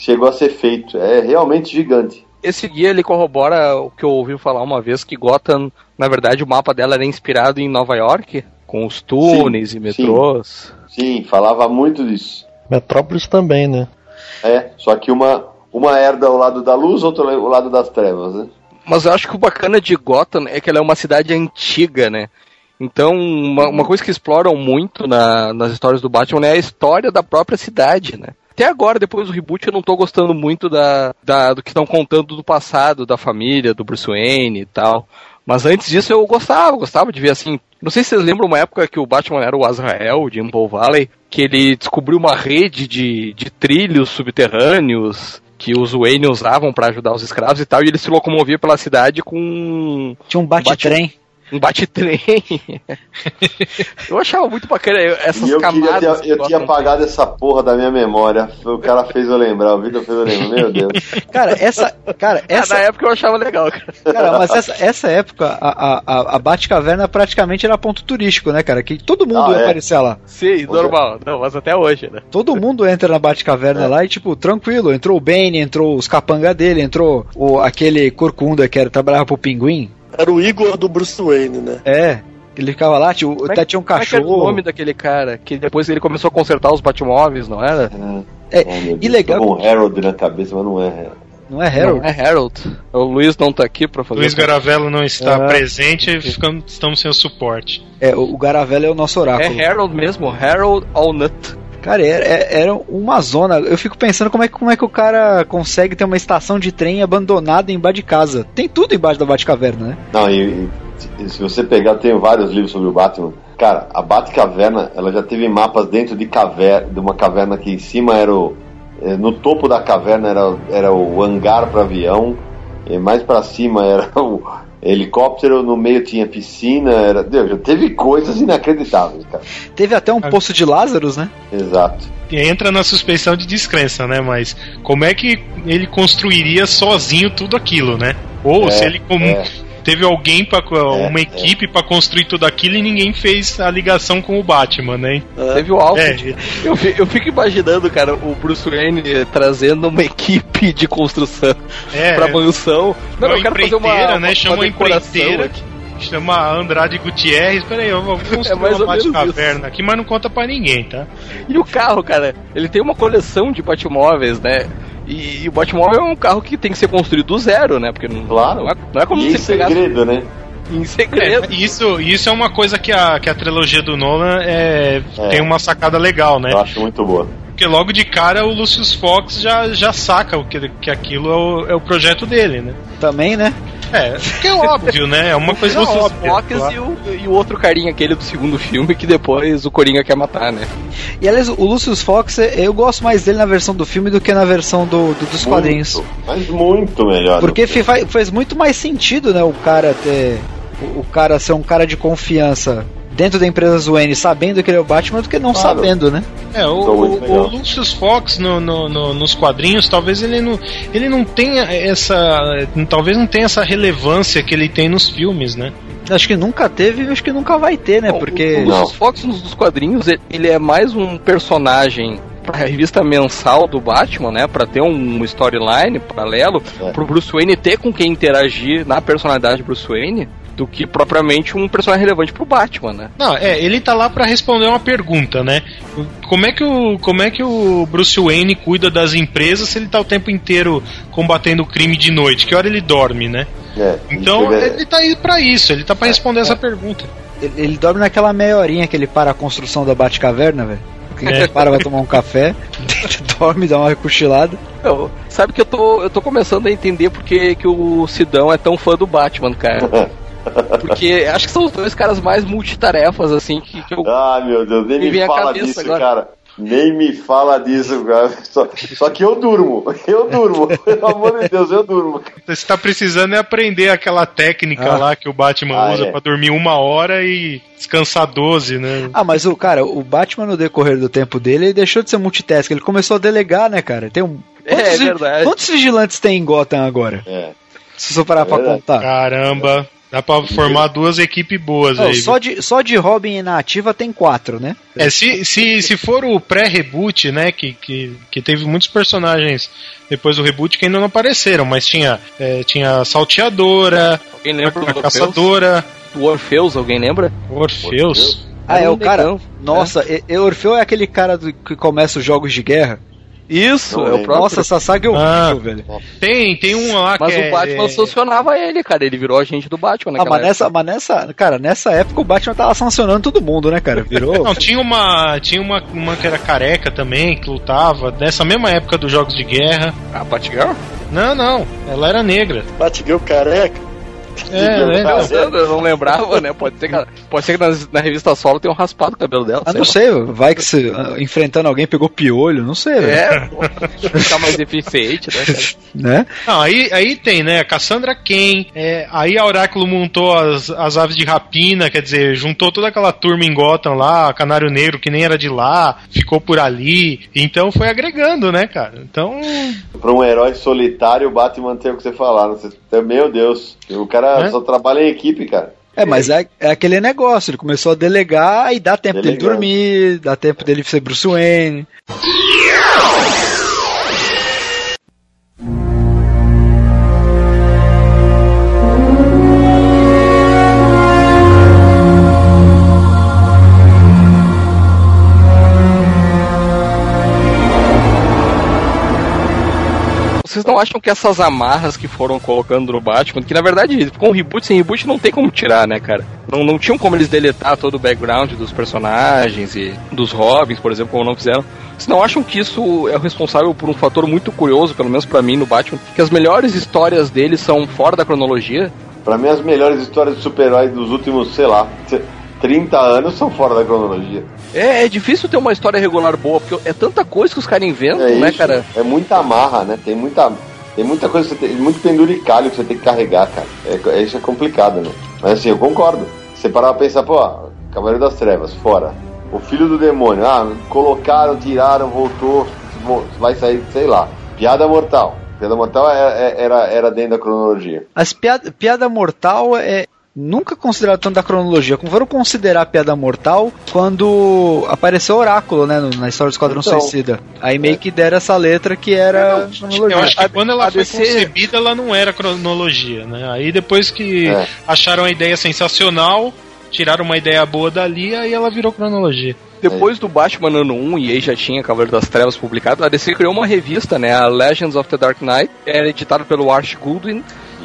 chegou a ser feito. É realmente gigante. Esse guia ele corrobora o que eu ouvi falar uma vez que Gotham, na verdade, o mapa dela era inspirado em Nova York, com os túneis Sim, e metrôs. Sim, falava muito disso. Metrópolis também, né? É, só que uma, uma herda ao lado da luz, outra ao lado das trevas, né? Mas eu acho que o bacana de Gotham é que ela é uma cidade antiga, né? Então, uma, uma coisa que exploram muito na- nas histórias do Batman é a história da própria cidade, né? Até agora, depois do reboot, eu não tô gostando muito da, da- do que estão contando do passado, da família, do Bruce Wayne e tal. Mas antes disso eu gostava, gostava de ver assim. Não sei se vocês lembram uma época que o Batman era o Azrael de Impel Valley, que ele descobriu uma rede de, de trilhos subterrâneos que os Wayne usavam pra ajudar os escravos e tal, e ele se locomovia pela cidade com Tinha um bate-trem. Um bate-trem. [LAUGHS] eu achava muito bacana essas E eu, queria camadas. ter, que eu tinha apagado essa porra da minha memória. O cara fez eu lembrar, o Vitor fez eu lembrar. Meu Deus. [LAUGHS] Cara, essa. Cara, Ah, essa. na época eu achava legal, cara. Cara, mas essa, essa época, a, a, a, a Batcaverna praticamente era ponto turístico, né, cara? Que todo mundo Ah, ia é. aparecer lá. Sim, normal. Não, mas até hoje, né? Todo mundo entra na Batcaverna É. lá e, tipo, tranquilo. Entrou o Bane, entrou os capanga dele, entrou o, aquele corcunda que era, trabalhava pro pinguim. Era o Igor do Bruce Wayne, né? É. Ele ficava lá, é até que- tinha um Como é que era o cachorro. nome daquele cara? Que depois ele começou a consertar os Batmóveis, não era? É, Oh, meu e Deus, legal um Harold na cabeça, mas não é Harold. Não é Harold? Não, é Harold. O Luiz não tá aqui pra fazer. Luiz Garavello não está Ah. presente, ficamos, estamos sem o suporte. É, o, o Garavello é o nosso oráculo. É Harold mesmo, Harold Allnut. Cara, era, era- era uma zona. Eu fico pensando como é, como é que o cara consegue ter uma estação de trem abandonada embaixo de casa. Tem tudo embaixo da Batcaverna, né? Não, e, e se você pegar, tem vários livros sobre o Batman. Cara, a Batcaverna, ela já teve mapas dentro de caverna, de uma caverna que em cima era o. eh, No topo da caverna era, era o hangar para avião, mais para cima era [LAUGHS] o helicóptero, no meio tinha piscina, era. Deus, já teve coisas inacreditáveis, cara. Teve até um Ah. poço de Lázaros, né? Exato. E entra na suspeição de descrença, né? Mas como é que ele construiria sozinho tudo aquilo, né? Ou É, se ele como é. Teve alguém para É, uma é. equipe pra construir tudo aquilo e ninguém fez a ligação com o Batman, né? Teve o Alfred. É, Eu, eu fico imaginando, cara, o Bruce Wayne trazendo uma equipe de construção é, pra mansão. Não, uma eu quero fazer uma, né? Chama uma empreiteira. aqui. chama Andrade Gutierrez. Peraí, eu vou [LAUGHS] construir É mais uma Batcaverna aqui, mas não conta pra ninguém, tá? E o carro, cara, ele tem uma coleção de Batmóveis, né? E, e o Batmóvel é um carro que tem que ser construído do zero, né? Porque não, Claro. não, é, não é como E em se pegasse segredo, né? em segredo. É, isso, isso é uma coisa que a, que a trilogia do Nolan é, É. tem uma sacada legal, né? Eu acho muito boa. Porque logo de cara o Lucius Fox já, já saca o que, que aquilo é o, é o projeto dele, né? Também, né? É, que é óbvio, né? É uma coisa Lucius óbvia. Fox claro. e, o, e o outro carinha, aquele do segundo filme, que depois o Coringa quer matar, né? E aliás, o Lucius Fox, eu gosto mais dele na versão do filme do que na versão do, do- dos quadrinhos. Mas muito melhor. Porque faz, faz muito mais sentido, né, o cara ter. O, o cara ser um cara de confiança dentro da empresa Wayne sabendo que ele é o Batman do que não Claro. sabendo, né? É, o, muito o- o Lucius Fox no, no- no- nos quadrinhos, talvez ele não, ele não tenha essa. Talvez não tenha essa relevância que ele tem nos filmes, né? Acho que nunca teve e acho que nunca vai ter, né? O- Porque. O, Lucius Fox nos quadrinhos, ele, é mais um personagem pra revista mensal do Batman, né? Pra ter um storyline paralelo, É. pro Bruce Wayne ter com quem interagir na personalidade de Bruce Wayne, do que propriamente um personagem relevante pro Batman, né? Não, é, ele tá lá pra responder uma pergunta, né? Como é que o como é que o Bruce Wayne cuida das empresas se ele tá o tempo inteiro combatendo o crime de noite? Que hora ele dorme, né? É, Então é- ele tá aí pra isso, ele tá pra responder essa pergunta. Ele, ele dorme naquela meia horinha que ele para a construção da Batcaverna, velho. Que Ele É. para, vai tomar um café, [LAUGHS] dorme, dá uma cochilada. Eu- sabe que eu tô, eu tô começando a entender porque que o Sidão é tão fã do Batman, cara. [LAUGHS] Porque acho que são os dois caras mais multitarefas, assim, que, que eu. Ah, meu Deus, nem Me me, fala disso, agora. cara. Nem me fala disso, cara. Só, só que eu durmo. Eu durmo. [LAUGHS] Pelo amor de Deus, eu durmo. Você tá precisando é aprender aquela técnica Ah. lá que o Batman Ah, usa é. pra dormir uma hora e descansar 12, né? Ah, mas o cara, o Batman no decorrer do tempo dele, ele deixou de ser multitask, ele começou a delegar, né, cara? Tem um. É, Quantos, vi- verdade. quantos vigilantes tem em Gotham agora? É. Se você parar É pra contar. Caramba, dá pra formar duas equipes boas Não, aí. só, de, só de Robin na ativa tem quatro, né? É, se, se, se for o pré-reboot, né, que, que, que teve muitos personagens depois do reboot que ainda não apareceram, mas tinha, é, tinha a Salteadora, Alguém lembra a? Caçadora, Do Orfeus, alguém lembra? Orfeus. Ah, é o cara. negão, Nossa, e Orfeu é aquele cara do- que começa os jogos de guerra. Isso, Não é o próprio. Nossa, essa saga é horrível, Ah. velho. Tem, tem um lá Mas que o Batman é, sancionava ele, cara. Ele virou agente do Batman Ah, naquela mas nessa, mas nessa, cara, nessa época o Batman tava sancionando todo mundo, né, cara? Virou. Não, tinha uma, tinha uma, uma que era careca também, que lutava, dessa mesma época dos jogos de guerra. época. A Batgirl? Não, não, ela era negra. Batgirl careca. É, [LAUGHS] né? Eu não lembrava, né? Pode ser que, pode ser que nas- na, revista solo tenha um raspado o cabelo dela. Ah, sei não lá. sei, vai que se ah, enfrentando alguém pegou piolho, não sei, velho. É, [LAUGHS] pô, ficar mais eficiente, né? cara? Né? Não, aí, aí tem, né? A Cassandra Ken, é, aí a Oráculo montou as, as aves de rapina, quer dizer, juntou toda aquela turma em Gotham lá, Canário Negro, que nem era de lá, ficou por ali. Então foi agregando, né, cara? Então. Pra um herói solitário, o Batman tem o que você falar. Não sei- Meu Deus. O cara É? só trabalha em equipe, cara. É, mas é, é aquele negócio, ele começou a delegar e dá tempo dele dormir, dá tempo dele ser Bruce Wayne. Vocês não acham que essas amarras que foram colocando no Batman, que na verdade, com o reboot, sem reboot, não tem como tirar, né, cara? Não, não tinham como eles deletar todo o background dos personagens e dos Robins, por exemplo, como não fizeram. Vocês não acham que isso é responsável por um fator muito curioso, pelo menos pra mim, no Batman? Que as melhores histórias dele são fora da cronologia? Pra mim, as melhores histórias de super-herói dos últimos, sei lá, 30 anos são fora da cronologia. É, é difícil ter uma história regular boa, porque é tanta coisa que os caras inventam, É né, isso. cara? É muita amarra, né? Tem muita, tem muita coisa, que você tem, muito penduricalho que você tem que carregar, cara. É, é- isso é complicado, né? Mas assim, eu concordo. Você parar pra pensar, pô, Cavaleiro das Trevas, fora. O filho do demônio, ah, colocaram, tiraram, voltou, vo- vai sair, sei lá. Piada mortal. Piada mortal é- é- era, era dentro da cronologia. As piada, piada mortal é nunca considerado tanto da cronologia, como foram considerar piada mortal quando apareceu Oráculo, né, na história do Esquadrão Então. Suicida. Aí meio que deram essa letra que era Eu cronologia. acho que quando ela a foi DC concebida, ela não era cronologia, né? Aí depois que É. acharam a ideia sensacional, tiraram uma ideia boa dali, aí ela virou cronologia. Depois do Batman ano 1, e aí já tinha Cavaleiro das Trevas publicado, a DC criou uma revista, né, a Legends of the Dark Knight, era editada pelo Arch Goodwin,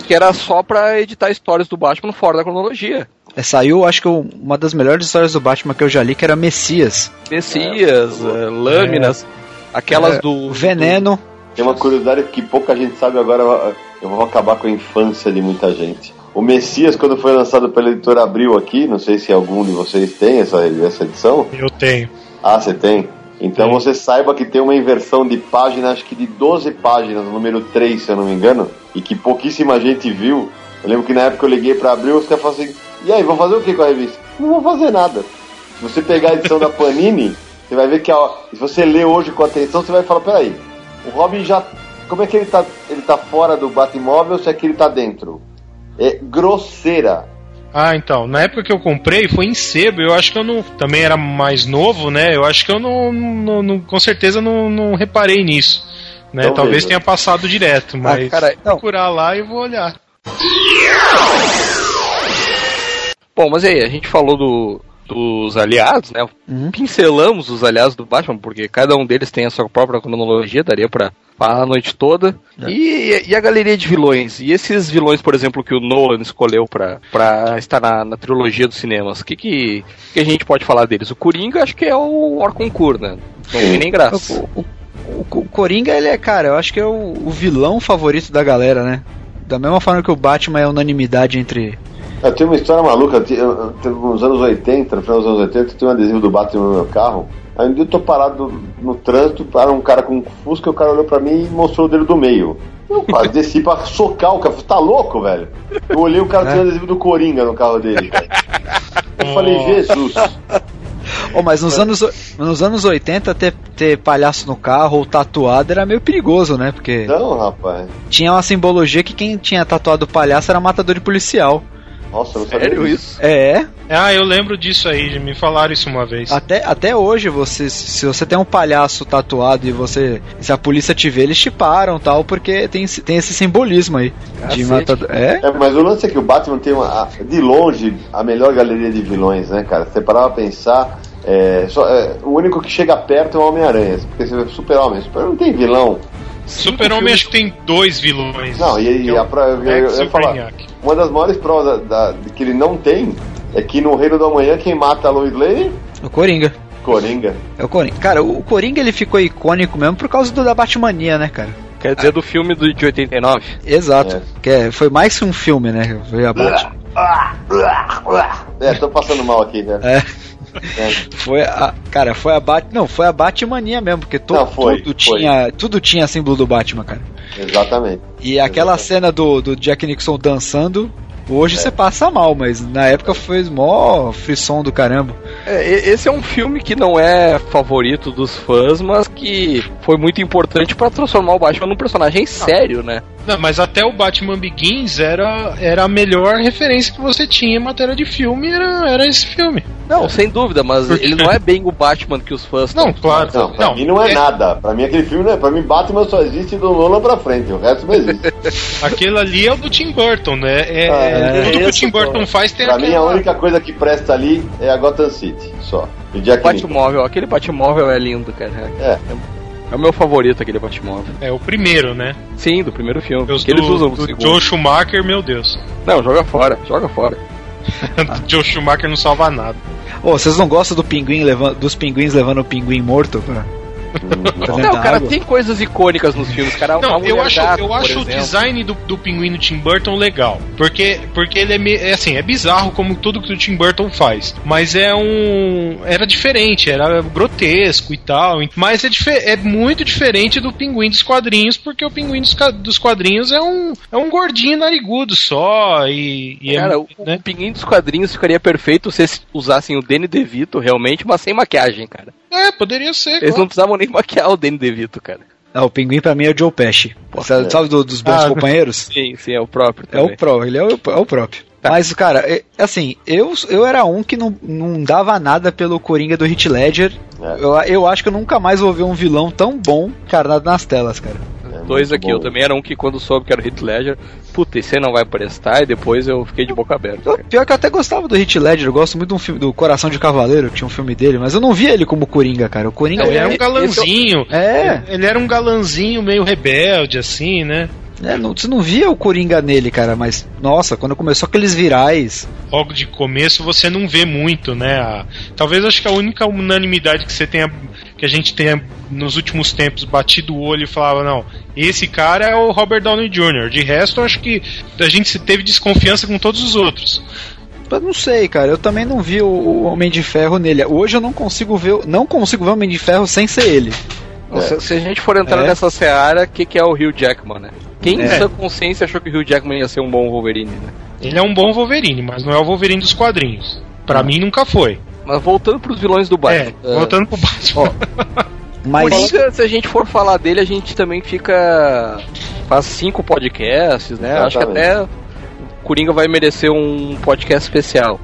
que era só pra editar histórias do Batman fora da cronologia. É, saiu, acho que uma das melhores histórias do Batman que eu já li, que era Messias. Messias, eh, lâminas, aquelas É, do... Veneno. Tem uma curiosidade que pouca gente sabe agora. eu vou acabar com a infância de muita gente. O Messias, quando foi lançado pela editora Abril aqui, não sei se algum de vocês tem essa, essa edição. Eu tenho. Ah, você tem? Então Tem. você saiba que tem uma inversão de página, acho que de 12 páginas, número 3, se eu não me engano, e que pouquíssima gente viu. Eu lembro que na época eu liguei pra Abril, os caras falaram assim: e aí, vão fazer o que com a revista? Não vou fazer nada. Se você pegar a edição da Panini, [LAUGHS] você vai ver que a, se você ler hoje com atenção, você vai falar: peraí, o Robin já. Como é que ele tá? Ele tá fora do Batmóvel ou se é que ele tá dentro? É grosseira. Ah, então, na época que eu comprei foi em sebo, eu acho que eu não. Também era mais novo, né? Eu acho que eu não. não- não- com certeza não, não reparei nisso. Né? Então Talvez tenha passado direto, mas cara, vou procurar lá e vou olhar. Bom, mas aí, a gente falou do, dos aliados, né? Uhum. Pincelamos os aliados do Batman, porque cada um deles tem a sua própria cronologia, daria pra falar a noite toda. E, e a galeria de vilões? E esses vilões, por exemplo, que o Nolan escolheu pra, pra estar na, na trilogia dos cinemas, o que, que, que a gente pode falar deles? O Coringa acho que é o Orconcourt, né? Não tem nem graça. O, o- o- o Coringa, ele é, cara, eu acho que é o, o vilão favorito da galera, né? Da mesma forma que o Batman é unanimidade entre. Eu tenho uma história maluca, eu ti- eu- eu- teve nos anos 80, no final dos anos 80, eu tinha um adesivo do Batman no meu carro. Aí um dia eu tô parado no trânsito, para um cara com um Fusca, o cara olhou pra mim e mostrou o dedo do meio. Eu quase desci pra socar o cara, tá louco, velho? Eu olhei, o cara tinha um adesivo do Coringa no carro dele, velho. Eu falei, Jesus. Oh, mas nos anos, nos anos 80, ter, ter palhaço no carro ou tatuado era meio perigoso, né? Porque Não, rapaz. tinha uma simbologia que quem tinha tatuado palhaço era matador de policial. Nossa, eu não sabia Sério isso? É, Ah, eu lembro disso aí, me falaram isso uma vez. até, até hoje, você, se você tem um palhaço tatuado e você. Se a polícia te vê, eles te param tal, porque tem, esse- tem esse simbolismo aí. De matador. É? É, mas o lance é que o Batman tem uma, a- de longe a melhor galeria de vilões, né, cara? Você parava pra pensar, é, só- é, o único que chega perto é o Homem-Aranha. Porque você vê Super-Homem, Super-Homem não tem vilão. Super-Homem acho que tem dois vilões. Não, e, e é a o pra, eu, Rex eu uma das maiores provas da, da- que ele não tem é que no Reino do Amanhã quem mata a Lois Lane? O Coringa. Coringa. É o Coringa. Cara, o Coringa ele ficou icônico mesmo por causa do, da Batmania, né, cara? Quer dizer, do filme do, de 89? Exato. É. Que é- foi mais que um filme, né? Veio a Batman. É, tô passando mal aqui, né? É. [LAUGHS] Foi a. Cara, foi a Bat. Não, foi a Batmania mesmo, porque to, Não, foi, tudo, foi. tinha, tudo tinha símbolo do Batman, cara. Exatamente. E aquela Exatamente. cena do, do Jack Nixon dançando, hoje É. você passa mal, mas na época foi mó frisson do caramba. É, esse é um filme que não é favorito dos fãs, mas que foi muito importante pra transformar o Batman num personagem sério, né? Não, mas até o Batman Begins era, era a melhor referência que você tinha em matéria de filme, era, era esse filme. Não, sem dúvida, mas ele não é bem o Batman que os fãs Não, claro. Não, pra Não, mim não é, é- nada. Pra mim aquele filme não é. Pra mim Batman só existe do Nolan pra frente, o resto não existe. [LAUGHS] Aquele ali é o do Tim Burton, né? É, Ah, é- é tudo que o Tim Burton faz tem pra mim a única coisa que presta ali é a Gotham City, só. O. Batmóvel, aquele Batmóvel é lindo, cara. É. É o meu favorito aquele Batmóvel. É o primeiro, né? Sim, do primeiro filme. Os que eles usam do o segundo. Joe Schumacher, meu Deus. Não, joga fora, joga fora. [LAUGHS] Joe Schumacher não salva nada. Ô, vocês não gostam do pinguim levando, dos pinguins levando o pinguim morto? Pra... Não, cara, tem coisas icônicas nos filmes, cara. Não, eu acho, gato, eu acho o design do, do pinguim do Tim Burton legal. Porque, porque ele é, me- é assim, é bizarro como tudo que o Tim Burton faz. Mas é um. Era diferente, era grotesco e tal. Mas é, é muito diferente do pinguim dos quadrinhos, porque o pinguim dos, dos quadrinhos é um, é um gordinho narigudo só. E, e Cara, é, o, né? o pinguim dos quadrinhos ficaria perfeito se usassem o Danny DeVito realmente, mas sem maquiagem, cara. É, poderia ser. Eles claro. não precisavam nem maquiar o Danny DeVito, cara. Ah, o pinguim pra mim é o Joe Pesci. Sabe, sabe do- dos bons Ah, companheiros? [LAUGHS] Sim, sim, é o próprio É o também. pró, ele é o, é o próprio. Tá. Mas, cara, é- assim, eu, eu era um que não, não dava nada pelo Coringa do Hit Ledger. É. Eu, eu acho que eu nunca mais vou ver um vilão tão bom encarnado nas telas, cara. É Dois aqui, bom. eu também era um que quando soube que era o Heath Ledger, puta, esse aí não vai prestar, e depois eu fiquei de boca aberta. Eu- pior que eu até gostava do Hit Ledger, eu gosto muito do, filme, do Coração de Cavaleiro, que tinha um filme dele, mas eu não via ele como Coringa, cara. O Coringa Ele era é- um galanzinho. É. Ele era um galanzinho meio rebelde, assim, né? É, não, você não via o Coringa nele, cara, mas nossa, quando começou aqueles virais. Logo de começo você não vê muito, né? A- talvez acho que a única unanimidade que você tenha. que a gente tenha nos últimos tempos batido o olho e falava, não, esse cara é o Robert Downey Jr. De resto, acho que a gente teve desconfiança com todos os outros. Eu não sei, cara, eu também não vi o, o Homem de Ferro nele. Hoje eu não consigo ver, não consigo ver o Homem de Ferro sem ser ele. Se, se a gente for entrar É. nessa seara, o que, que é o Hugh Jackman, né? Quem em É. sua consciência achou que o Hugh Jackman ia ser um bom Wolverine, né? Ele é um bom Wolverine, mas não é o Wolverine dos quadrinhos. Pra mim nunca foi. Mas voltando pros vilões do Batman. É, voltando pro Batman. [LAUGHS] Mas Coringa, se a gente for falar dele, a gente também fica. faz cinco podcasts, né? Acho que Exatamente. até o Coringa vai merecer um podcast especial.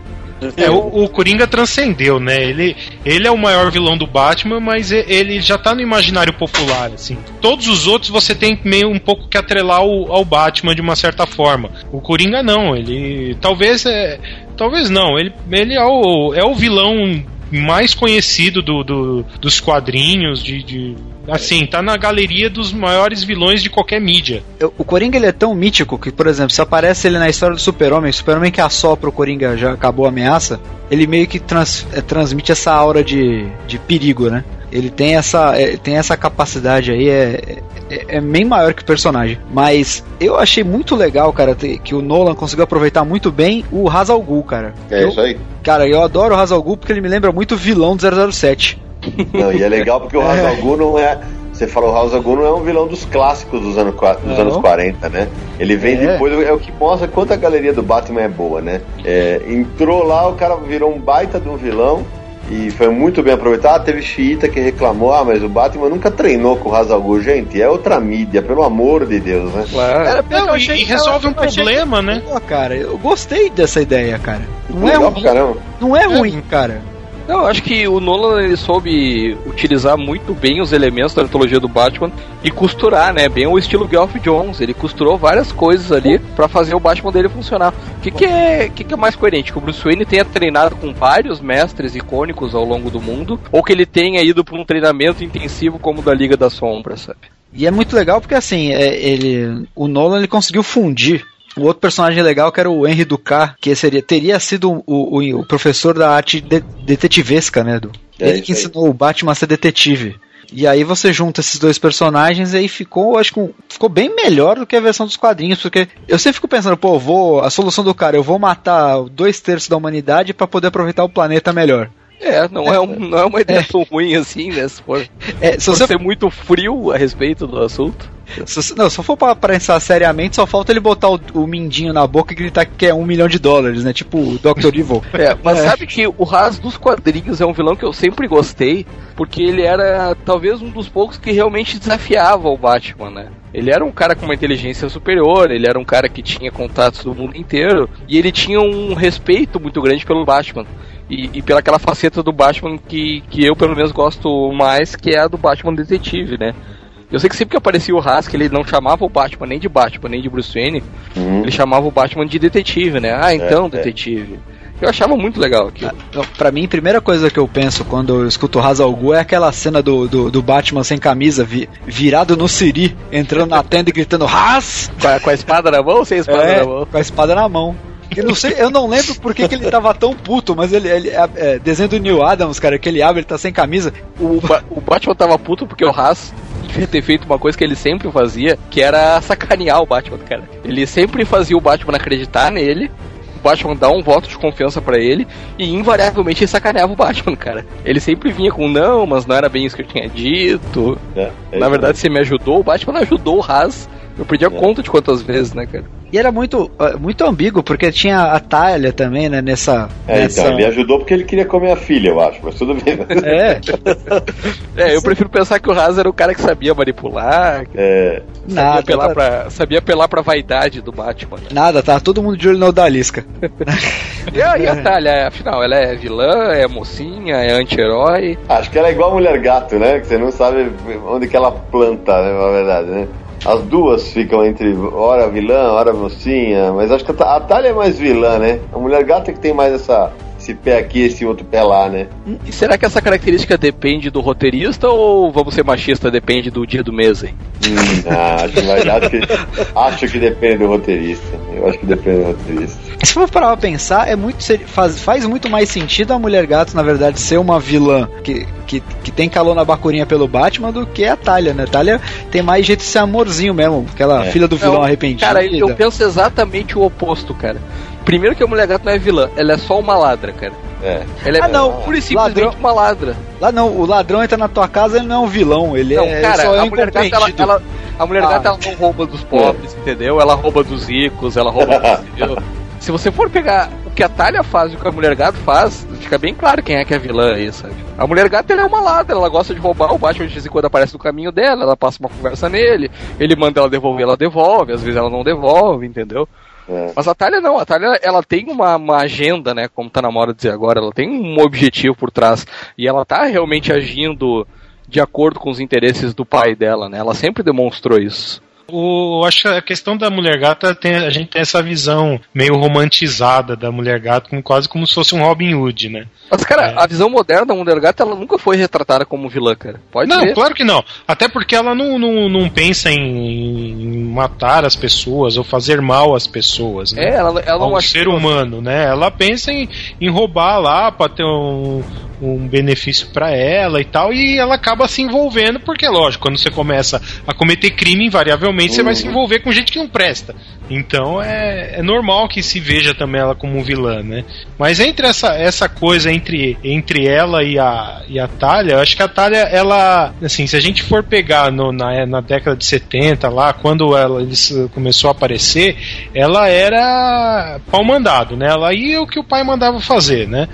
É, o, o Coringa transcendeu, né? Ele, ele é o maior vilão do Batman, mas ele já tá no imaginário popular, assim. Todos os outros você tem meio um pouco que atrelar ao, ao Batman de uma certa forma. O Coringa não, ele talvez é, talvez não, ele, ele é o, é o vilão mais conhecido do, do- dos quadrinhos, de, de- assim, tá na galeria dos maiores vilões de qualquer mídia. o Coringa ele é tão mítico que, por exemplo, se aparece ele na história do Super-Homem, o Super-Homem que assopra o Coringa já acabou a ameaça, ele meio que trans- é, transmite essa aura de, de perigo, né? Ele tem essa, é, tem essa capacidade aí, é, é, é bem maior que o personagem. Mas eu achei muito legal, cara, que o Nolan conseguiu aproveitar muito bem o Ra's al Ghul, cara. É Eu- isso aí. Cara, eu adoro o Ra's al Ghul porque ele me lembra muito o vilão do 007. [LAUGHS] Não, e é legal porque o Ra's al Ghul não é. Você falou, o Ghul não é um vilão dos clássicos dos, dos anos 40, né? Ele vem É. depois, é o que mostra quanto a galeria do Batman é boa, né? É, entrou lá, o cara virou um baita de um vilão e foi muito bem aproveitado. Ah, teve xiita que reclamou, ah, mas o Batman nunca treinou com o Ra's al Ghul. Gente, é outra mídia, pelo amor de Deus, né? Claro. eu Não, e, achei- e resolve um problema, né? Pô, cara, eu gostei dessa ideia, cara. Não é Legal ruim, não é ruim, cara. Eu acho que o Nolan ele soube utilizar muito bem os elementos da mitologia do Batman e costurar, né? Bem o estilo Geoff Jones. Ele costurou várias coisas ali pra fazer o Batman dele funcionar. O que, que, é, que, que é mais coerente? Que o Bruce Wayne tenha treinado com vários mestres icônicos ao longo do mundo ou que ele tenha ido pra um treinamento intensivo como o da Liga da Sombra, sabe? E é muito legal porque assim, é, ele, o Nolan ele conseguiu fundir o outro personagem legal que era o Henry Ducat, que seria, teria sido o, o, o professor da arte de- detetivesca, né? Do, É ele que ensinou o Batman a ser detetive. E aí você junta esses dois personagens e aí ficou, acho que um- ficou bem melhor do que a versão dos quadrinhos, porque eu sempre fico pensando, pô, vou, a solução do cara, eu vou matar dois terços da humanidade pra poder aproveitar o planeta melhor. É, não é, um, não é uma ideia tão ruim assim, né? Se for, É, se se você ser muito frio a respeito do assunto. Se, não, se for pra pensar seriamente, só falta ele botar o, o mindinho na boca e gritar que quer um milhão de dólares, né? Tipo o Dr. Evil. [LAUGHS] É, mas É. sabe que o Raz dos quadrinhos é um vilão que eu sempre gostei, porque ele era talvez um dos poucos que realmente desafiava o Batman, né? Ele era um cara com uma inteligência superior, ele era um cara que tinha contatos do mundo inteiro, e ele tinha um respeito muito grande pelo Batman. E, e pela aquela faceta do Batman que, que eu pelo menos gosto mais, que é a do Batman detetive, né? Eu sei que sempre que aparecia o Hask, ele não chamava o Batman nem de Batman, nem de Bruce Wayne, Uhum. ele chamava o Batman de detetive, né? Ah, então, é. detetive. Eu achava muito legal aquilo. Não, Pra mim, a primeira coisa que eu penso quando eu escuto o Ra's al Ghul é aquela cena do, do, do Batman sem camisa, vi- virado no Siri, entrando na tenda e gritando Raz! Com a, com a espada na mão ou sem a espada É, na mão? com a espada na mão. Eu não sei, eu não lembro por que, que ele tava tão puto, mas ele, ele é, é, desenho do Neil Adams, cara, que ele abre, ele tá sem camisa. O, Ba- o Batman tava puto porque o Haas devia ter feito uma coisa que ele sempre fazia, que era sacanear o Batman, cara. Ele sempre fazia o Batman acreditar nele, o Batman dar um voto de confiança pra ele, e invariavelmente ele sacaneava o Batman, cara. Ele sempre vinha com não, mas não era bem isso que eu tinha dito. É, é Na verdade, você me ajudou, o Batman ajudou o Haas. Eu perdi a É. conta de quantas vezes, né, cara? E era muito, ah, muito ambíguo, porque tinha a Talha também, né, nessa... É, nessa... então, ele ajudou porque ele queria comer a filha, eu acho, mas tudo bem. É, [LAUGHS] É, eu prefiro pensar que o Haas era o cara que sabia manipular, que É, sabia, nada, apelar tá- pra, sabia apelar pra vaidade do Batman. né? nada, tá todo mundo de olho na Odalisca. E a, e a Talha, afinal, ela é vilã, é mocinha, é anti-herói. acho que ela é igual a mulher gato, né? Que você não sabe onde que ela planta, né? Na verdade, né? As duas ficam entre hora vilã, hora mocinha, mas acho que a Ta- a Thalia é mais vilã, né? A mulher gato é que tem mais essa, esse pé aqui, esse outro pé lá, né? E será que essa característica depende do roteirista ou vamos ser machista, depende do dia do mês, hein? Hum, ah, acho, que vai, acho, que, acho que depende do roteirista. Eu acho que depende do roteirista. Se for parar pra pensar, é muito, faz, faz muito mais sentido a Mulher Gato, na verdade, ser uma vilã que, que, que tem calor na bacurinha pelo Batman do que a Talia, né? A Talia tem mais jeito de ser amorzinho mesmo, aquela É. filha do vilão Não, arrependido. Cara, eu penso exatamente o oposto, cara. Primeiro que a mulher gato não é vilã, ela é só uma ladra, cara. É. Ela é Ah, não, pura e simplesmente ladrão. uma ladra. Lá não, o ladrão entra na tua casa, ele não é um vilão, ele Não, é cara, só é um a mulher gata, ela, ela- a mulher Ah. gata ela não rouba dos pobres, entendeu? Ela rouba dos ricos, ela rouba dos? [LAUGHS] Se você for pegar o que a Talha faz e o que a mulher gato faz, fica bem claro quem é que é a vilã aí, sabe? A mulher gata ela é uma ladra, ela gosta de roubar, o Batman de vez em quando aparece no caminho dela, ela passa uma conversa nele, ele manda ela devolver, ela devolve, às vezes ela não devolve, entendeu? É. Mas a Thalia não, a Thalia ela tem uma, uma agenda, né? Como tá na moda dizer agora, ela tem um objetivo por trás. E ela tá realmente agindo de acordo com os interesses do pai dela, né? Ela sempre demonstrou isso. O, acho que a questão da mulher gata tem, a gente tem essa visão meio romantizada da mulher gata, como, quase como se fosse um Robin Hood, né? Mas, cara, É. a visão moderna da Mulher Gata, ela nunca foi retratada como vilã, cara. Pode não, ver. claro que não. Até porque ela não, não, não pensa em, matar as pessoas ou fazer mal às pessoas, né? É, ela, ela não acha ser humano, né? Ela pensa em, em roubar lá pra ter um, um benefício pra ela e tal, e ela acaba se envolvendo, porque, lógico, quando você começa a cometer crime, invariavelmente você vai se envolver com gente que não presta. Então é, é normal que se veja também ela como vilã, né? Mas entre essa, essa coisa entre, entre ela e a, e a Talia, eu acho que a Talia, ela, assim, se a gente for pegar no, na, na década de 70 lá, quando ela eles, começou a aparecer, ela era pau mandado, né? Ela ia o que o pai mandava fazer, né?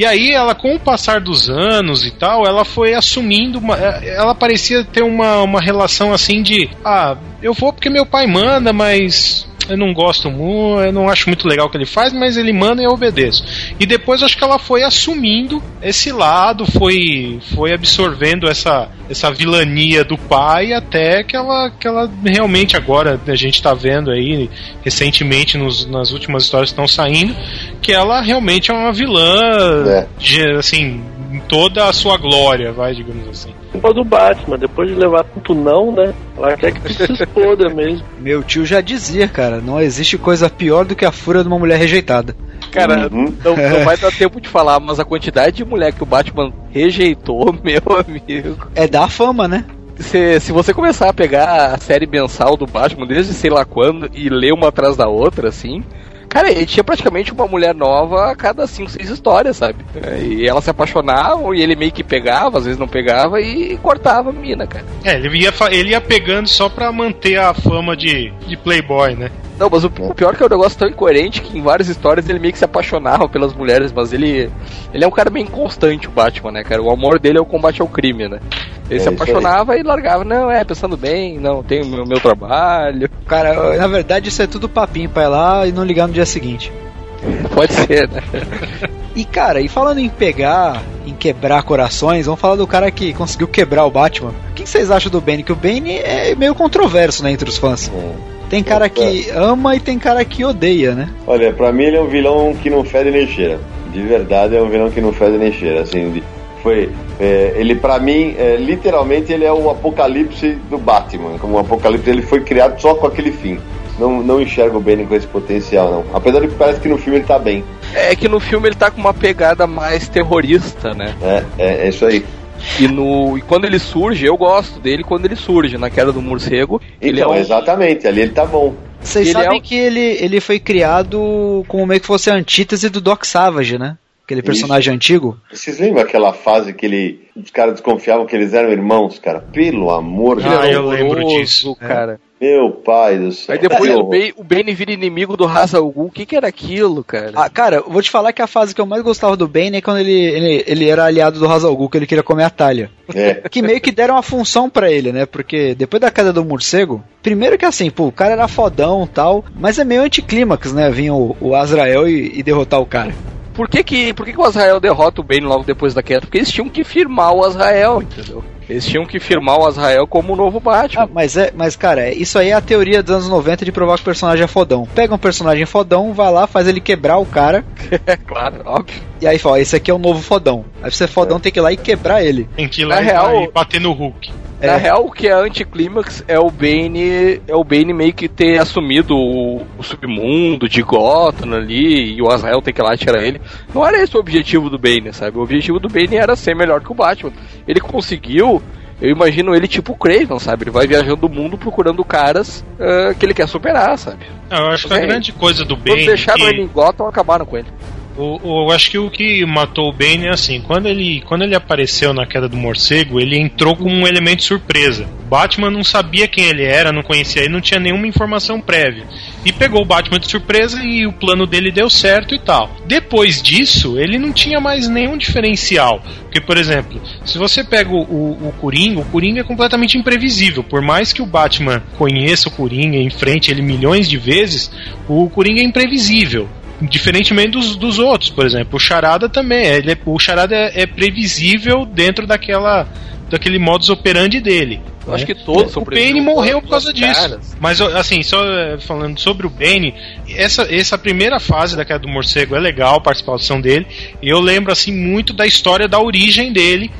E aí ela, com o passar dos anos e tal, ela foi assumindo uma, ela parecia ter uma, uma relação assim de, ah, eu vou porque meu pai manda, mas eu não gosto muito, eu não acho muito legal o que ele faz, mas ele manda e eu obedeço. E depois acho que ela foi assumindo esse lado, foi foi absorvendo essa essa vilania do pai até que ela que ela realmente agora a gente tá vendo aí recentemente nos, nas últimas histórias que estão saindo que ela realmente é uma vilã É. de- assim em toda a sua glória, vai, digamos assim. Culpa do Batman, depois de levar tanto não, né? Ela quer que tu se exploda mesmo. [LAUGHS] Meu tio já dizia, cara, não existe coisa pior do que a fúria de uma mulher rejeitada. Cara, Uhum. não, não [LAUGHS] vai dar tempo de falar, mas a quantidade de mulher que o Batman rejeitou, [LAUGHS] meu amigo. É da fama, né? Se, se você começar a pegar a série mensal do Batman desde sei lá quando e ler uma atrás da outra, assim. Cara, ele tinha praticamente uma mulher nova a cada 5, 6 histórias, sabe? E elas se apaixonavam e ele meio que pegava, às vezes não pegava e cortava a mina, cara. É, ele ia, ele ia pegando só pra manter a fama de, de playboy, né? Não, mas o, pior é que é um negócio tão incoerente que em várias histórias ele meio que se apaixonava pelas mulheres, mas ele. Ele é um cara meio inconstante, o Batman, né, cara? O amor dele é o combate ao crime, né? Ele É se apaixonava e largava, não, é, pensando bem, não, tem o meu, meu trabalho. Cara, na verdade isso é tudo papinho pra ir lá e não ligar no dia seguinte. [LAUGHS] Pode ser, né? E cara, e falando em pegar, em quebrar corações, vamos falar do cara que conseguiu quebrar o Batman. O que vocês acham do Bane? Que o Bane é meio controverso, né, entre os fãs. Tem cara que ama e tem cara que odeia, né? Olha, pra mim ele é um vilão que não fede nem cheira. De verdade é um vilão que não fede nem cheira. Assim, foi, é, ele pra mim, é, literalmente ele é o apocalipse do Batman. Como o apocalipse, ele foi criado só com aquele fim. Não, não enxergo o Bane com esse potencial, não. Apesar de que parece que no filme ele tá bem. É que no filme ele tá com uma pegada mais terrorista, né? É, é, é isso aí. E, no, e quando ele surge, eu gosto dele quando ele surge, na queda do morcego. ele é Então, um, exatamente, ali ele tá bom. Vocês Ele sabem é o- que ele, ele foi criado como meio que fosse a antítese do Doc Savage, né? Aquele personagem antigo. Vocês lembram aquela fase que ele, os caras desconfiavam que eles eram irmãos, cara? Pelo amor de ele Ah, é eu lembro disso. cara. Meu pai do céu. Aí depois o. Bane, o Bane vira inimigo do Ra's al Ghul. O que que era aquilo, cara? Ah, cara, eu vou te falar que a fase que eu mais gostava do Bane é quando ele, ele, ele era aliado do Hazal Ghul, que ele queria comer a talha. É. [LAUGHS] Que meio que deram uma função pra ele, né? Porque depois da queda do morcego, primeiro que assim, pô, o cara era fodão e tal, mas é meio anticlímax, né? Vinha o, o Azrael e, e derrotar o cara. Por que que, por que que o Azrael derrota o Bane logo depois da queda? Porque eles tinham que firmar o Azrael, entendeu? Eles tinham que firmar o Azrael como o novo Batman. Ah, mas é, mas cara, é- isso aí é a teoria dos anos 90 de provar que o personagem é fodão. Pega um personagem fodão, vai lá, faz ele quebrar o cara, [LAUGHS] É claro, óbvio. e aí fala, esse aqui é o novo fodão. Aí pra ser fodão tem que ir lá e quebrar ele. Tem que ir lá Na e- real- e bater no Hulk. Na É. real, o que é anticlímax é o Bane. É o Bane meio que ter assumido o, o submundo de Gotham ali e o Azrael ter que ir lá tirar ele. Não era esse o objetivo do Bane, sabe? O objetivo do Bane era ser melhor que o Batman. Ele conseguiu. Eu imagino ele tipo o Craven, sabe? Ele vai viajando o mundo procurando caras ah, que ele quer superar, sabe? Ah, Eu acho que a Bem, grande coisa do Quando Bane. deixaram que- ele em Gotham, acabaram com ele. O, eu acho que o que matou o Bane é assim, quando ele, quando ele apareceu na queda do morcego, ele entrou como um elemento surpresa. Batman não sabia quem ele era, não conhecia ele, não tinha nenhuma informação prévia. E pegou o Batman de surpresa e o plano dele deu certo e tal. Depois disso, ele não tinha mais nenhum diferencial. Porque, por exemplo, se você pega o, o, o Coringa, o Coringa é completamente imprevisível. Por mais que o Batman conheça o Coringa enfrente ele milhões de vezes, o Coringa é imprevisível. Diferentemente dos, dos outros, por exemplo. O Charada também. é- Ele é- o Charada é, é previsível dentro daquela daquele modus operandi dele. Eu acho né? que todos são O Bane morreu por causa disso. caras. Mas assim, só eh, falando sobre o Bane, essa, essa primeira fase da queda do morcego é legal, a participação dele. E eu lembro assim muito da história da origem dele.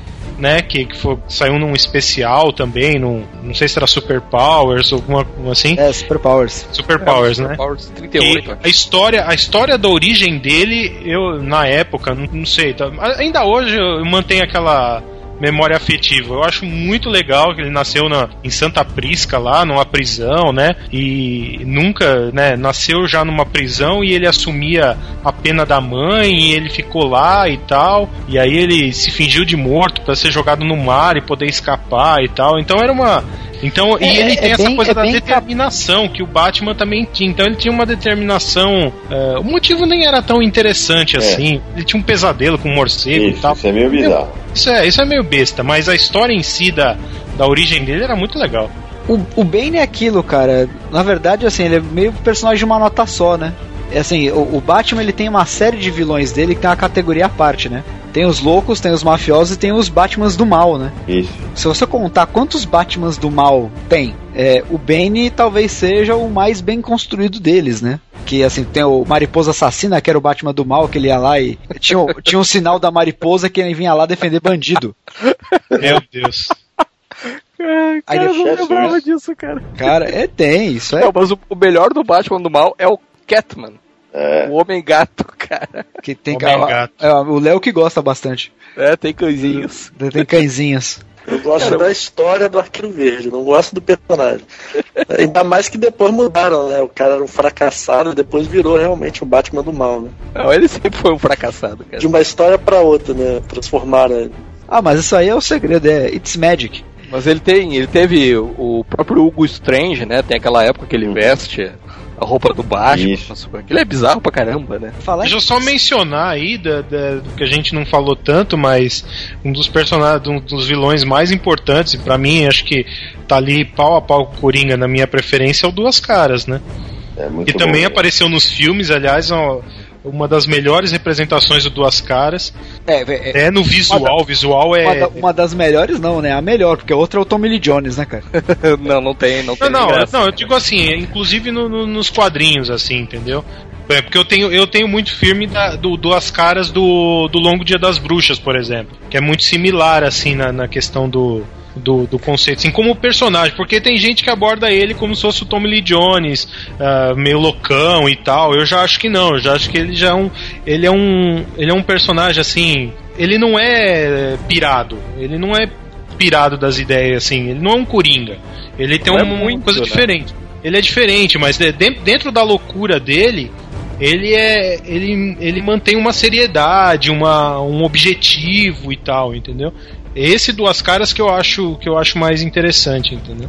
Né, que, que foi, saiu num especial também, num, não sei se era Super Powers ou alguma assim. É, Superpowers. Super Powers, né? Powers 38, E a história, a história da origem dele, eu na época, não, não sei, tá- ainda hoje eu mantenho aquela memória afetiva. Eu acho muito legal que ele nasceu na, em Santa Prisca lá, numa prisão, né? E nunca, né, nasceu já numa prisão e ele assumia a pena da mãe e ele ficou lá e tal. E aí ele se fingiu de morto para ser jogado no mar e poder escapar e tal. Então era uma então, e É, ele é- tem é essa bem- coisa é da determinação que o Batman também tinha. Então ele tinha uma determinação. é, o motivo nem era tão interessante assim. Ele tinha um pesadelo com um morcego e Isso, tal. isso é meio bizarro. Isso é, isso é meio besta, mas a história em si da, da origem dele era muito legal. O, o Bane é aquilo, cara. Na verdade, assim, ele é meio personagem de uma nota só, né? É assim, o, o Batman ele tem uma série de vilões dele que tem uma categoria à parte, né? Tem os loucos, tem os mafiosos e tem os Batmans do mal, né? Isso. Se você contar quantos Batmans do mal tem, é, o Bane talvez seja o mais bem construído deles, né? Que assim, tem o Mariposa Assassina, que era o Batman do mal, que ele ia lá e. Tinha, tinha um sinal da mariposa que ele vinha lá defender bandido. Meu Deus. Aí Cara, eu não lembrava disso, cara. Cara, é, tem, isso é. Não, mas o, o melhor do Batman do mal é o Catman. É. O Homem Gato, cara. Que tem Homem gato. é, o Léo que gosta bastante. É, tem coisinhas. Tem cãezinhos. Eu gosto Cara, da história do Arqueiro Verde, não gosto do personagem. Ainda mais que depois mudaram, né? O cara era um fracassado, depois virou realmente o Batman do mal, né? Não, ele sempre foi um fracassado, cara. De uma história pra outra, né? Transformaram ele. Ah, mas isso aí é o segredo, é It's Magic. Mas ele tem, ele teve o o próprio Hugo Strange, né? Tem aquela época que ele veste a roupa do Batman. Nossa, Aquilo é bizarro pra caramba, né? Falar Deixa eu só mencionar aí da, da- do que a gente não falou tanto, mas um dos personagens, um dos vilões mais importantes, e pra mim acho que tá ali pau a pau com o Coringa na minha preferência, é o Duas Caras, né? É muito Que também bom, né? apareceu nos filmes, aliás, ó, uma das melhores representações do Duas Caras. É, é, É no visual, o visual uma, é. da- uma das melhores, não, né? A melhor, porque a outra é o Tommy Lee Jones, né, cara? [LAUGHS] não, não tem, não tem. Não, não, não, eu digo assim, inclusive no- no- nos quadrinhos, assim, entendeu? É, porque eu tenho, eu tenho muito filme da, do Duas Caras do, do Longo Dia das Bruxas, por exemplo. Que é muito similar, assim, na, na questão do, do, do conceito, assim, como personagem, porque tem gente que aborda ele como se fosse o Tommy Lee Jones, ah, meio loucão e tal. Eu já acho que não, eu já acho que ele já é um. Ele é um. Ele é um personagem assim. Ele não é pirado. Ele não é pirado das ideias, assim. Ele não é um coringa. Ele tem Não é uma muito, coisa né? diferente. Ele é diferente, mas de- de- dentro da loucura dele, ele é. Ele, ele mantém uma seriedade, uma, um objetivo e tal, entendeu? Esse duas caras que eu acho que eu acho mais interessante, entendeu?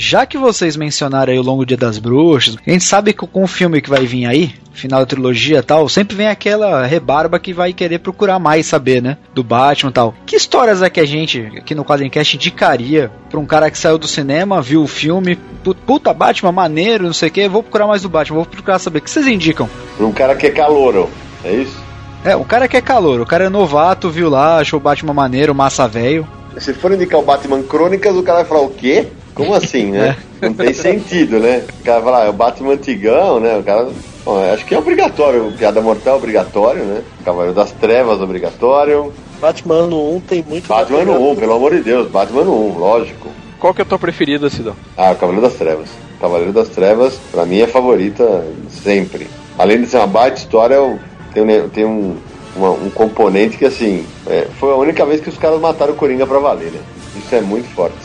Já que vocês mencionaram aí o Longo Dia das Bruxas, a gente sabe que com o filme que vai vir aí, final da trilogia e tal, sempre vem aquela rebarba que vai querer procurar mais saber, né? Do Batman e tal. Que histórias é que a gente, aqui no Quadrincast, indicaria pra um cara que saiu do cinema, viu o filme, pu- puta, Batman, maneiro, não sei o que, vou procurar mais do Batman, vou procurar saber. O que vocês indicam? Pra um cara que é calouro, é isso? É, o cara que é calor, o cara é novato, viu lá, achou o Batman maneiro, massa velho. Se for indicar o Batman Crônicas, o cara vai falar o quê? Como assim, né? [LAUGHS] Não tem sentido, né? O cara vai falar, ah, é o Batman antigão, né? O cara. Bom, acho que é obrigatório, Piada Mortal é obrigatório, né? Cavaleiro das Trevas obrigatório. Batman no 1 tem muito. Batman no 1, pelo amor de Deus, Batman no 1, lógico. Qual que é a tua preferida, Sidão? Ah, o Cavaleiro das Trevas. Cavaleiro das Trevas, pra mim, é favorita sempre. Além de ser uma baita história, eu- tem, um- tem um, uma- um componente que, assim, é, foi a única vez que os caras mataram o Coringa pra valer, né? Isso é muito forte.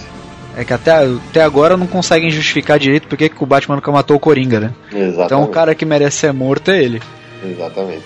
É que até, até agora não conseguem justificar direito porque que o Batman nunca matou o Coringa, né? Exatamente. Então o cara que merece ser morto é ele. Exatamente.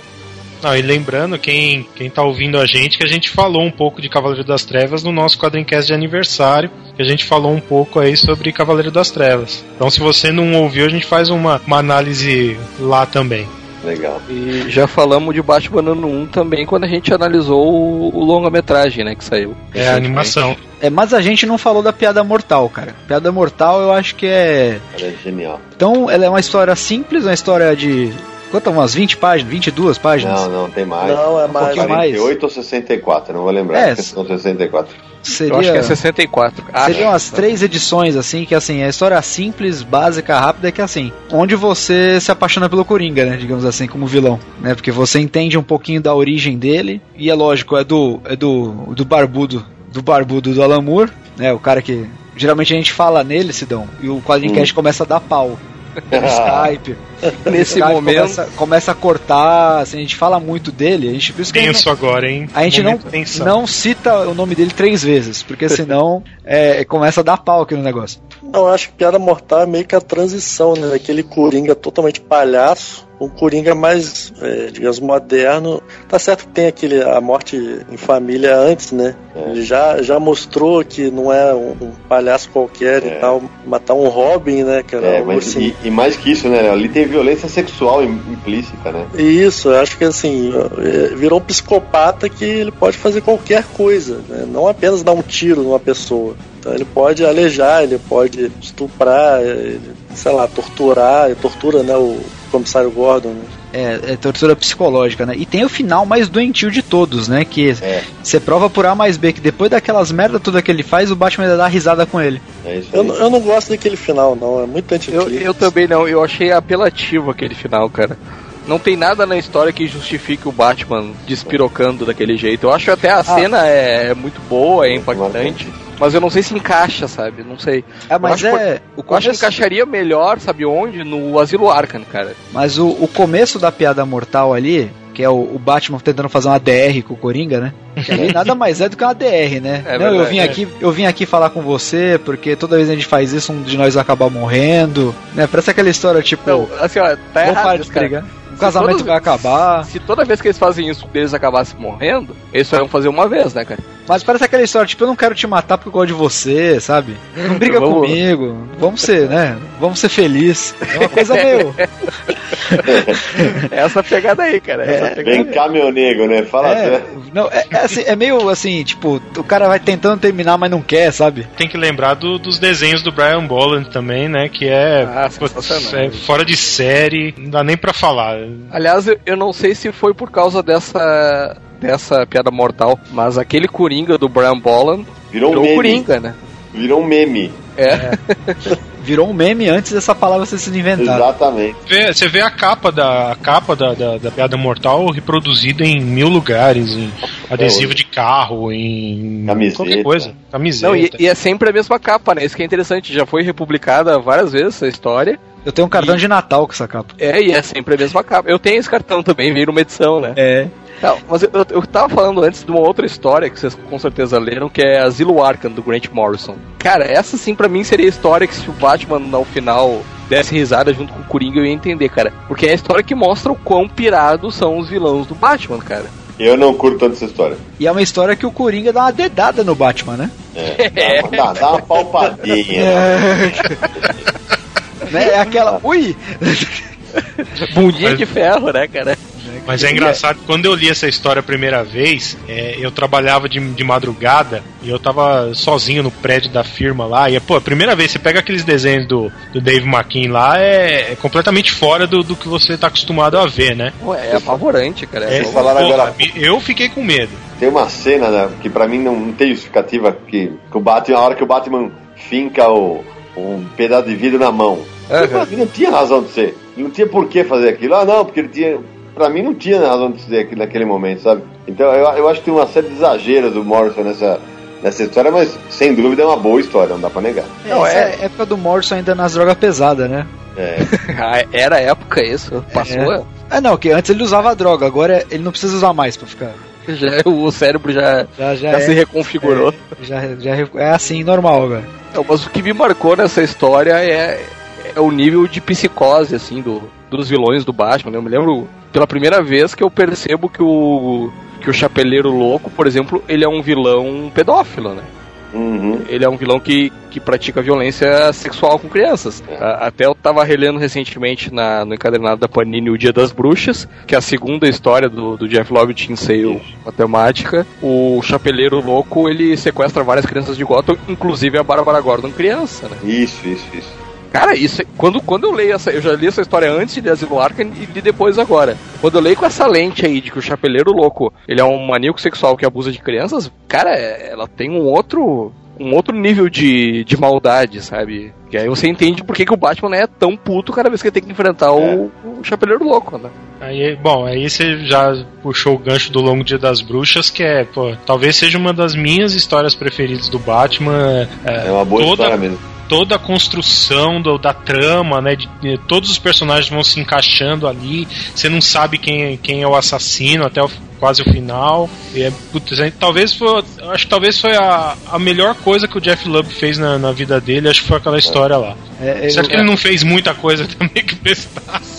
Não, e lembrando, quem, quem tá ouvindo a gente, que a gente falou um pouco de Cavaleiro das Trevas no nosso Quadrincast de aniversário, que a gente falou um pouco aí sobre Cavaleiro das Trevas. Então, se você não ouviu, a gente faz uma, uma análise lá também. Legal. E já falamos de Batman no 1 também quando a gente analisou o, o longa-metragem, né, que saiu. É a animação. É, mas a gente não falou da piada mortal, cara. Piada mortal eu acho que é. Ela é genial. Então, ela é uma história simples, uma história de. Quanto? Umas 20 páginas? 22 páginas? Não, não, tem mais. Não, é Um mais. pouquinho mais. 48 ou 64, não vou lembrar. É, são 64. Seria. Eu acho que é 64. Acho. Seriam as três edições, assim, que assim, é história simples, básica, rápida, que assim, onde você se apaixona pelo Coringa, né? Digamos assim, como vilão, né? Porque você entende um pouquinho da origem dele, e é lógico, é do. é do. do barbudo. Do barbudo do Alan Moore, né? O cara que. Geralmente a gente fala nele, Sidão, e o Quadrincast começa a dar pau. [LAUGHS] No Skype. [LAUGHS] Nesse Skype momento- Começa, começa a cortar, assim, a gente fala muito dele, a gente. Por isso Tenso agora, hein? a gente não, tensão. não cita o nome dele três vezes, porque senão [LAUGHS] é, começa a dar pau aqui no negócio. Eu acho que Piada Mortal é meio que a transição, né? Daquele Coringa totalmente palhaço, um Coringa mais, é, digamos, moderno. Tá certo que tem aquele, a morte em família antes, né? É. Ele já, já mostrou que não é um, um palhaço qualquer É. e tal. Matar um Robin, né, cara? É, Um mas ursinho. e, e mais que isso, né? Léo? Ali tem violência sexual im- implícita, né? Isso, eu acho que assim, é, virou um psicopata que ele pode fazer qualquer coisa, né? não apenas dar um tiro numa pessoa. Então ele pode alejar, ele pode estuprar, ele, sei lá, torturar, ele tortura né, o comissário Gordon. né? É, é tortura psicológica, né? E tem o final mais doentio de todos, né? Que É. você prova por A mais B que depois daquelas merda toda que ele faz, o Batman ainda dá risada com ele. É isso Eu, eu não gosto daquele final, não, é muito Eu, anticlímax. eu também não, eu achei apelativo aquele final, cara. Não tem nada na história que justifique o Batman despirocando daquele jeito. Eu acho até a cena é, é muito boa, é impactante, mas eu não sei se encaixa, sabe? Não sei. É, mas eu acho, é. O eu acho que começo, encaixaria melhor, sabe onde? No Asilo Arkham, cara. mas o, o começo da piada mortal ali, que é o, Batman tentando fazer uma DR com o Coringa, né? Que ali nada mais é do que uma DR, né? [LAUGHS] É Não, eu verdade, vim é. aqui, eu vim aqui falar com você, porque toda vez que a gente faz isso, um de nós vai acabar morrendo, né? Parece aquela história, tipo, Não, assim, ó, tá vamos errado parar de isso, cara. brigar. O casamento todas- vai acabar. Se toda vez que eles fazem isso, eles acabassem morrendo, eles só iam fazer uma vez, né, cara? Mas parece aquela história, tipo, eu não quero te matar porque eu gosto de você, sabe? Não [LAUGHS] briga Vamos- comigo. Vamos ser, né? Vamos ser felizes. É uma coisa meio. [LAUGHS] Essa pegada aí, cara. Essa pegada Vem cá, meu nego, né? Fala É, sério. não, é, é assim, é meio assim, tipo, o cara vai tentando terminar, mas não quer, sabe? Tem que lembrar do- dos desenhos do Brian Bolland também, né? Que é, Ah, putz, é fora de série, não dá nem pra falar. Aliás, eu, eu não sei se foi por causa dessa dessa piada mortal, mas aquele Coringa do Brian Bolland Virou um virou meme. Coringa, né? Virou um meme. É. [LAUGHS] Virou um meme antes dessa palavra ter sido inventada. Exatamente. Vê- Você vê a capa da a capa da, da, da piada mortal reproduzida em mil lugares, em adesivo de carro, em Camiseta. qualquer coisa, camiseta. Não, e, e é sempre a mesma capa, né? Isso que é interessante. Já foi republicada várias vezes essa história. Eu tenho um cartão de Natal com essa capa. É, e é sempre a mesma capa. Eu tenho esse cartão também, veio numa edição, né? É. Não, mas eu, eu, eu tava falando antes de uma outra história que vocês com certeza leram, que é Asilo Arkham, do Grant Morrison. Cara, essa sim pra mim seria a história que se o Batman ao final desse risada junto com o Coringa eu ia entender, cara. Porque é a história que mostra o quão pirados são os vilões do Batman, cara. Eu não curto tanto essa história. E é uma história que o Coringa dá uma dedada no Batman, né? É, dá, [LAUGHS] dá, dá uma palpadinha. É. né? [LAUGHS] É aquela. Ui! Bundinha Mas- de ferro, né, cara? Mas é engraçado, quando eu li essa história a primeira vez, é, eu trabalhava de, de madrugada e eu tava sozinho no prédio da firma lá. E, pô, a primeira vez você pega aqueles desenhos do, do Dave McKean lá, é, é completamente fora do, do que você tá acostumado a ver, né? Pô, é apavorante, cara. É, É, Vocês falaram porra, agora- eu fiquei com medo. Tem uma cena né, que pra mim não, não tem justificativa que, que o Batman, a hora que o Batman finca o, um pedaço de vidro na mão. Mim não tinha razão de ser. Não tinha por que fazer aquilo. Ah, não, porque ele tinha. Pra mim não tinha razão de ser aquilo naquele momento, sabe? Então eu, eu acho que tem uma série de exageros do Morrison nessa, nessa história, mas sem dúvida é uma boa história, não dá pra negar. Não, é a época do Morrison ainda nas drogas pesadas, né? É. [LAUGHS] Ah, Era a época isso? Passou? É. Ah, não, que antes ele usava droga, agora ele não precisa usar mais pra ficar. [LAUGHS] Já, o cérebro já, Já, já, já é, se reconfigurou. já, já é assim, normal. Não, mas o que me marcou nessa história é, é o nível de psicose, assim, do, dos vilões do Batman. né? Eu me lembro pela primeira vez que eu percebo que o, que o Chapeleiro Louco, por exemplo, ele é um vilão pedófilo, né? Uhum. Ele é um vilão que, que pratica violência sexual com crianças. A- Até eu tava relendo recentemente na, no encadernado da Panini O Dia das Bruxas, que é a segunda história do, do Jeff Lobb Teen Sale Matemática. O Chapeleiro Louco, ele sequestra várias crianças de Gotham, inclusive a Bárbara Gordon criança, né? Isso, isso, isso. Cara, isso é- quando, quando eu leio essa. Eu já li essa história antes de Asilo Arkham e de depois agora. Quando eu leio com essa lente aí de que o Chapeleiro Louco ele é um maníaco sexual que abusa de crianças, cara, é- ela tem um outro. Um outro nível de, de maldade, sabe? E aí você entende por que, que o Batman é tão puto cada vez que ele tem que enfrentar o, o Chapeleiro Louco, né? Aí, bom, aí você já puxou o gancho do Longo Dia das Bruxas, que é, pô, talvez seja uma das minhas histórias preferidas do Batman. É uma boa toda, história mesmo. Toda a construção do- da trama, né? De, de- todos os personagens vão se encaixando ali. Você não sabe quem, quem é o assassino até o- quase o final. E é, putz, é, talvez foi, acho que talvez foi a, a melhor coisa que o Jeff Lubb fez na, na vida dele. Acho que foi aquela história lá. É, eu- que ele não fez muita coisa [LAUGHS] também que prestasse,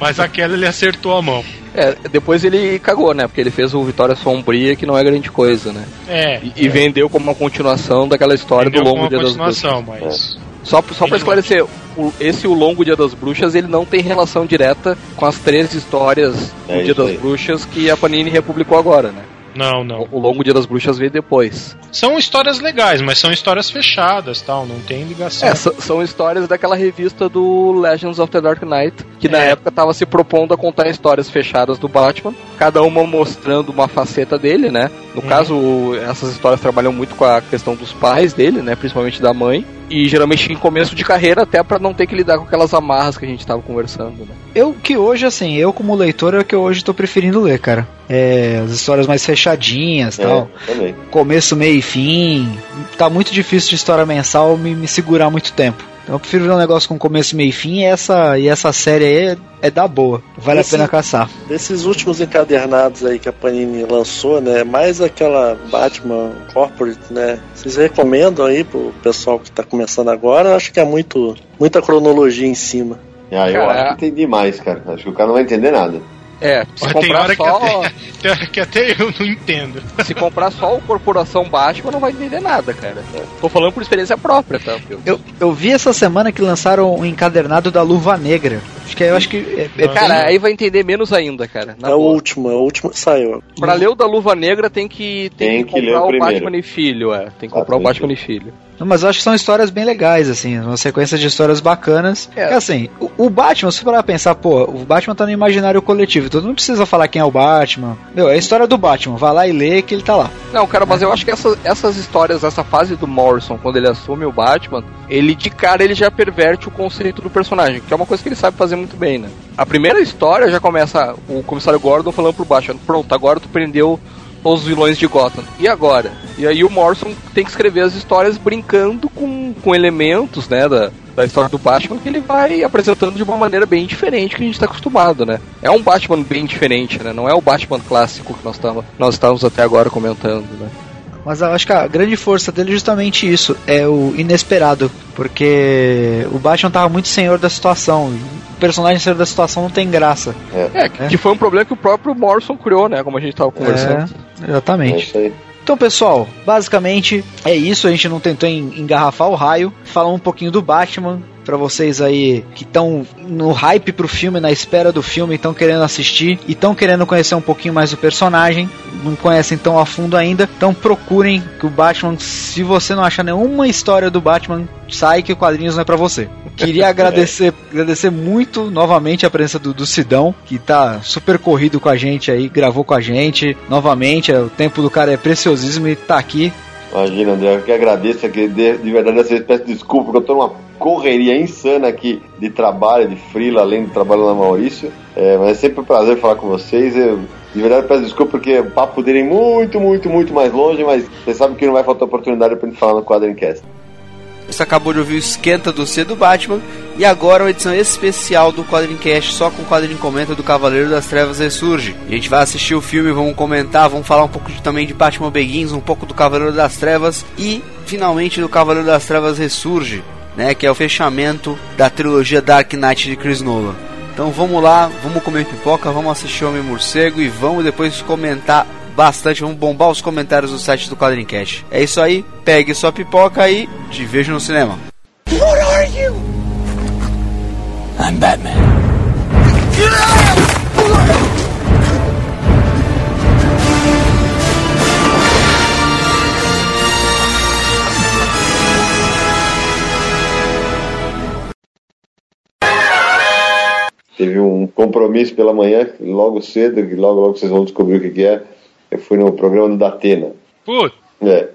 mas aquela ele acertou a mão. É, depois ele cagou, né? Porque ele fez o Vitória Sombria, que não é grande coisa, né? É. E, e vendeu como uma continuação daquela história Entendeu do Longo Dia das Bruxas. continuação, mas. Só, só pra esclarecer, o- esse O Longo Dia das Bruxas, ele não tem relação direta com as três histórias do É Dia isso das aí. Bruxas que a Panini republicou agora, né? Não, não. O, Longo Dia das Bruxas veio depois. São histórias legais, mas são histórias fechadas, tal, não tem ligação. É, são histórias daquela revista do Legends of the Dark Knight, que na É. época tava se propondo a contar histórias fechadas do Batman, cada uma mostrando uma faceta dele, né? No Uhum. caso, essas histórias trabalham muito com a questão dos pais dele, né? Principalmente da mãe. E geralmente em começo de carreira, até pra não ter que lidar com aquelas amarras que a gente tava conversando, né? Eu que hoje, assim, eu como leitor é o que eu hoje tô preferindo ler, cara. É, as histórias mais fechadinhas É, tal. também. Começo, meio e fim. Tá muito difícil de história mensal me, me segurar muito tempo. Então eu prefiro ver um negócio com começo, meio e fim e essa, e essa série aí é, é da boa. Vale Esse- a pena caçar. Desses últimos encadernados aí que a Panini lançou, né? Mais aquela Batman Corporate, né? Vocês recomendam aí pro pessoal que tá começando agora? Eu acho que é muito, muita cronologia em cima. Ah, eu Cara, acho que tem demais, cara. Acho que o cara não vai entender nada. É, se Tem comprar, hora que só, até, [LAUGHS] tem hora que até eu não entendo. se comprar só o Corporação Batman, não vai entender nada, cara. Tô falando por experiência própria, tá? Eu- Eu, eu vi essa semana que lançaram um encadernado da Luva Negra. Acho que eu acho que é, é Cara, bem- aí vai entender menos ainda, cara. Na é o último, é o último que saiu. Pra ler o da Luva Negra tem que, tem Tem que comprar o o. Batman e Filho, é. Tem que comprar o Exatamente. Batman e Filho. Não, mas eu acho que são histórias bem legais, assim, uma sequência de histórias bacanas. É. É, assim, o, o Batman, se parar pra pensar, pô, o Batman tá no imaginário coletivo, todo mundo precisa falar quem é o Batman. Meu, é a história do Batman, vai lá e lê que ele tá lá. Não, cara, mas eu acho que essa- essas histórias, essa fase do Morrison, quando ele assume o Batman, ele de cara ele já perverte o conceito do personagem, que é uma coisa que ele sabe fazer muito bem, né? A primeira história já começa o comissário Gordon falando pro Batman: pronto, agora tu prendeu os vilões de Gotham. E agora? E aí o Morrison tem que escrever as histórias brincando com, com elementos, né, da, da história do Batman que ele vai apresentando de uma maneira bem diferente que a gente tá acostumado, né? É um Batman bem diferente, né? Não é o Batman clássico que nós, tava, nós estávamos até agora comentando, né? Mas eu acho que a grande força dele é justamente isso, é o inesperado. Porque o Batman tava muito senhor da situação. O personagem senhor da situação não tem graça. É, que, que foi um problema que o próprio Morrison criou, né? Como a gente tava conversando. É, exatamente. isso aí. Então, pessoal, basicamente é isso. A gente não tentou en- engarrafar o raio. Falar um pouquinho do Batman. Pra vocês aí que estão no hype pro filme, na espera do filme, estão querendo assistir e estão querendo conhecer um pouquinho mais do personagem, não conhecem tão a fundo ainda, então procurem que o Batman, se você não achar nenhuma história do Batman, sai que o quadrinhos não é pra você. Queria [LAUGHS] [LAUGHS] agradecer, agradecer muito novamente a presença do, do Sidão, que tá super corrido com a gente aí, gravou com a gente. Novamente, é, o tempo do cara é preciosíssimo e tá aqui. Imagina, André, eu que agradeço aqui, de, de verdade, essa peço desculpa, porque eu tô numa correria insana aqui de trabalho, de frila, além do trabalho na Maurício. É, mas é sempre um prazer falar com vocês. Eu, de verdade, peço desculpa porque o papo poderia ir muito, muito, muito mais longe, mas você sabe que não vai faltar oportunidade pra gente falar no Quadrincast. Você acabou de ouvir o Esquenta do C do Batman e agora uma edição especial do Quadrincast só com o quadrinho comenta do Cavaleiro das Trevas Ressurge. A gente vai assistir o filme, vamos comentar, vamos falar um pouco de- também de Batman Begins, um pouco do Cavaleiro das Trevas e finalmente do Cavaleiro das Trevas Ressurge, né, que é o fechamento da trilogia Dark Knight de Chris Nolan. Então vamos lá, vamos comer pipoca, vamos assistir Homem Morcego e vamos depois comentar bastante, vamos bombar os comentários do site do Quadrincast. É isso aí, pegue sua pipoca e te vejo no cinema. I'm Batman. Teve um compromisso pela manhã, logo cedo, que logo, logo vocês vão descobrir o que, que é. Eu fui no programa do Datena. Putz, É.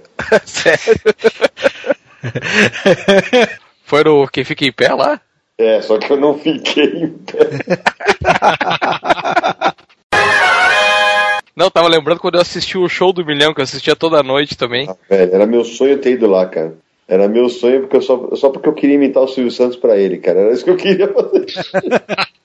Sério? [LAUGHS] Foi no Quem Fica em Pé lá? É, só que eu não fiquei em pé. Não, tava lembrando quando eu assisti o show do Milhão, que eu assistia toda noite também. Velho, era meu sonho ter ido lá, cara. Era meu sonho porque eu só, só porque eu queria imitar o Silvio Santos pra ele, cara. Era isso que eu queria fazer. [LAUGHS]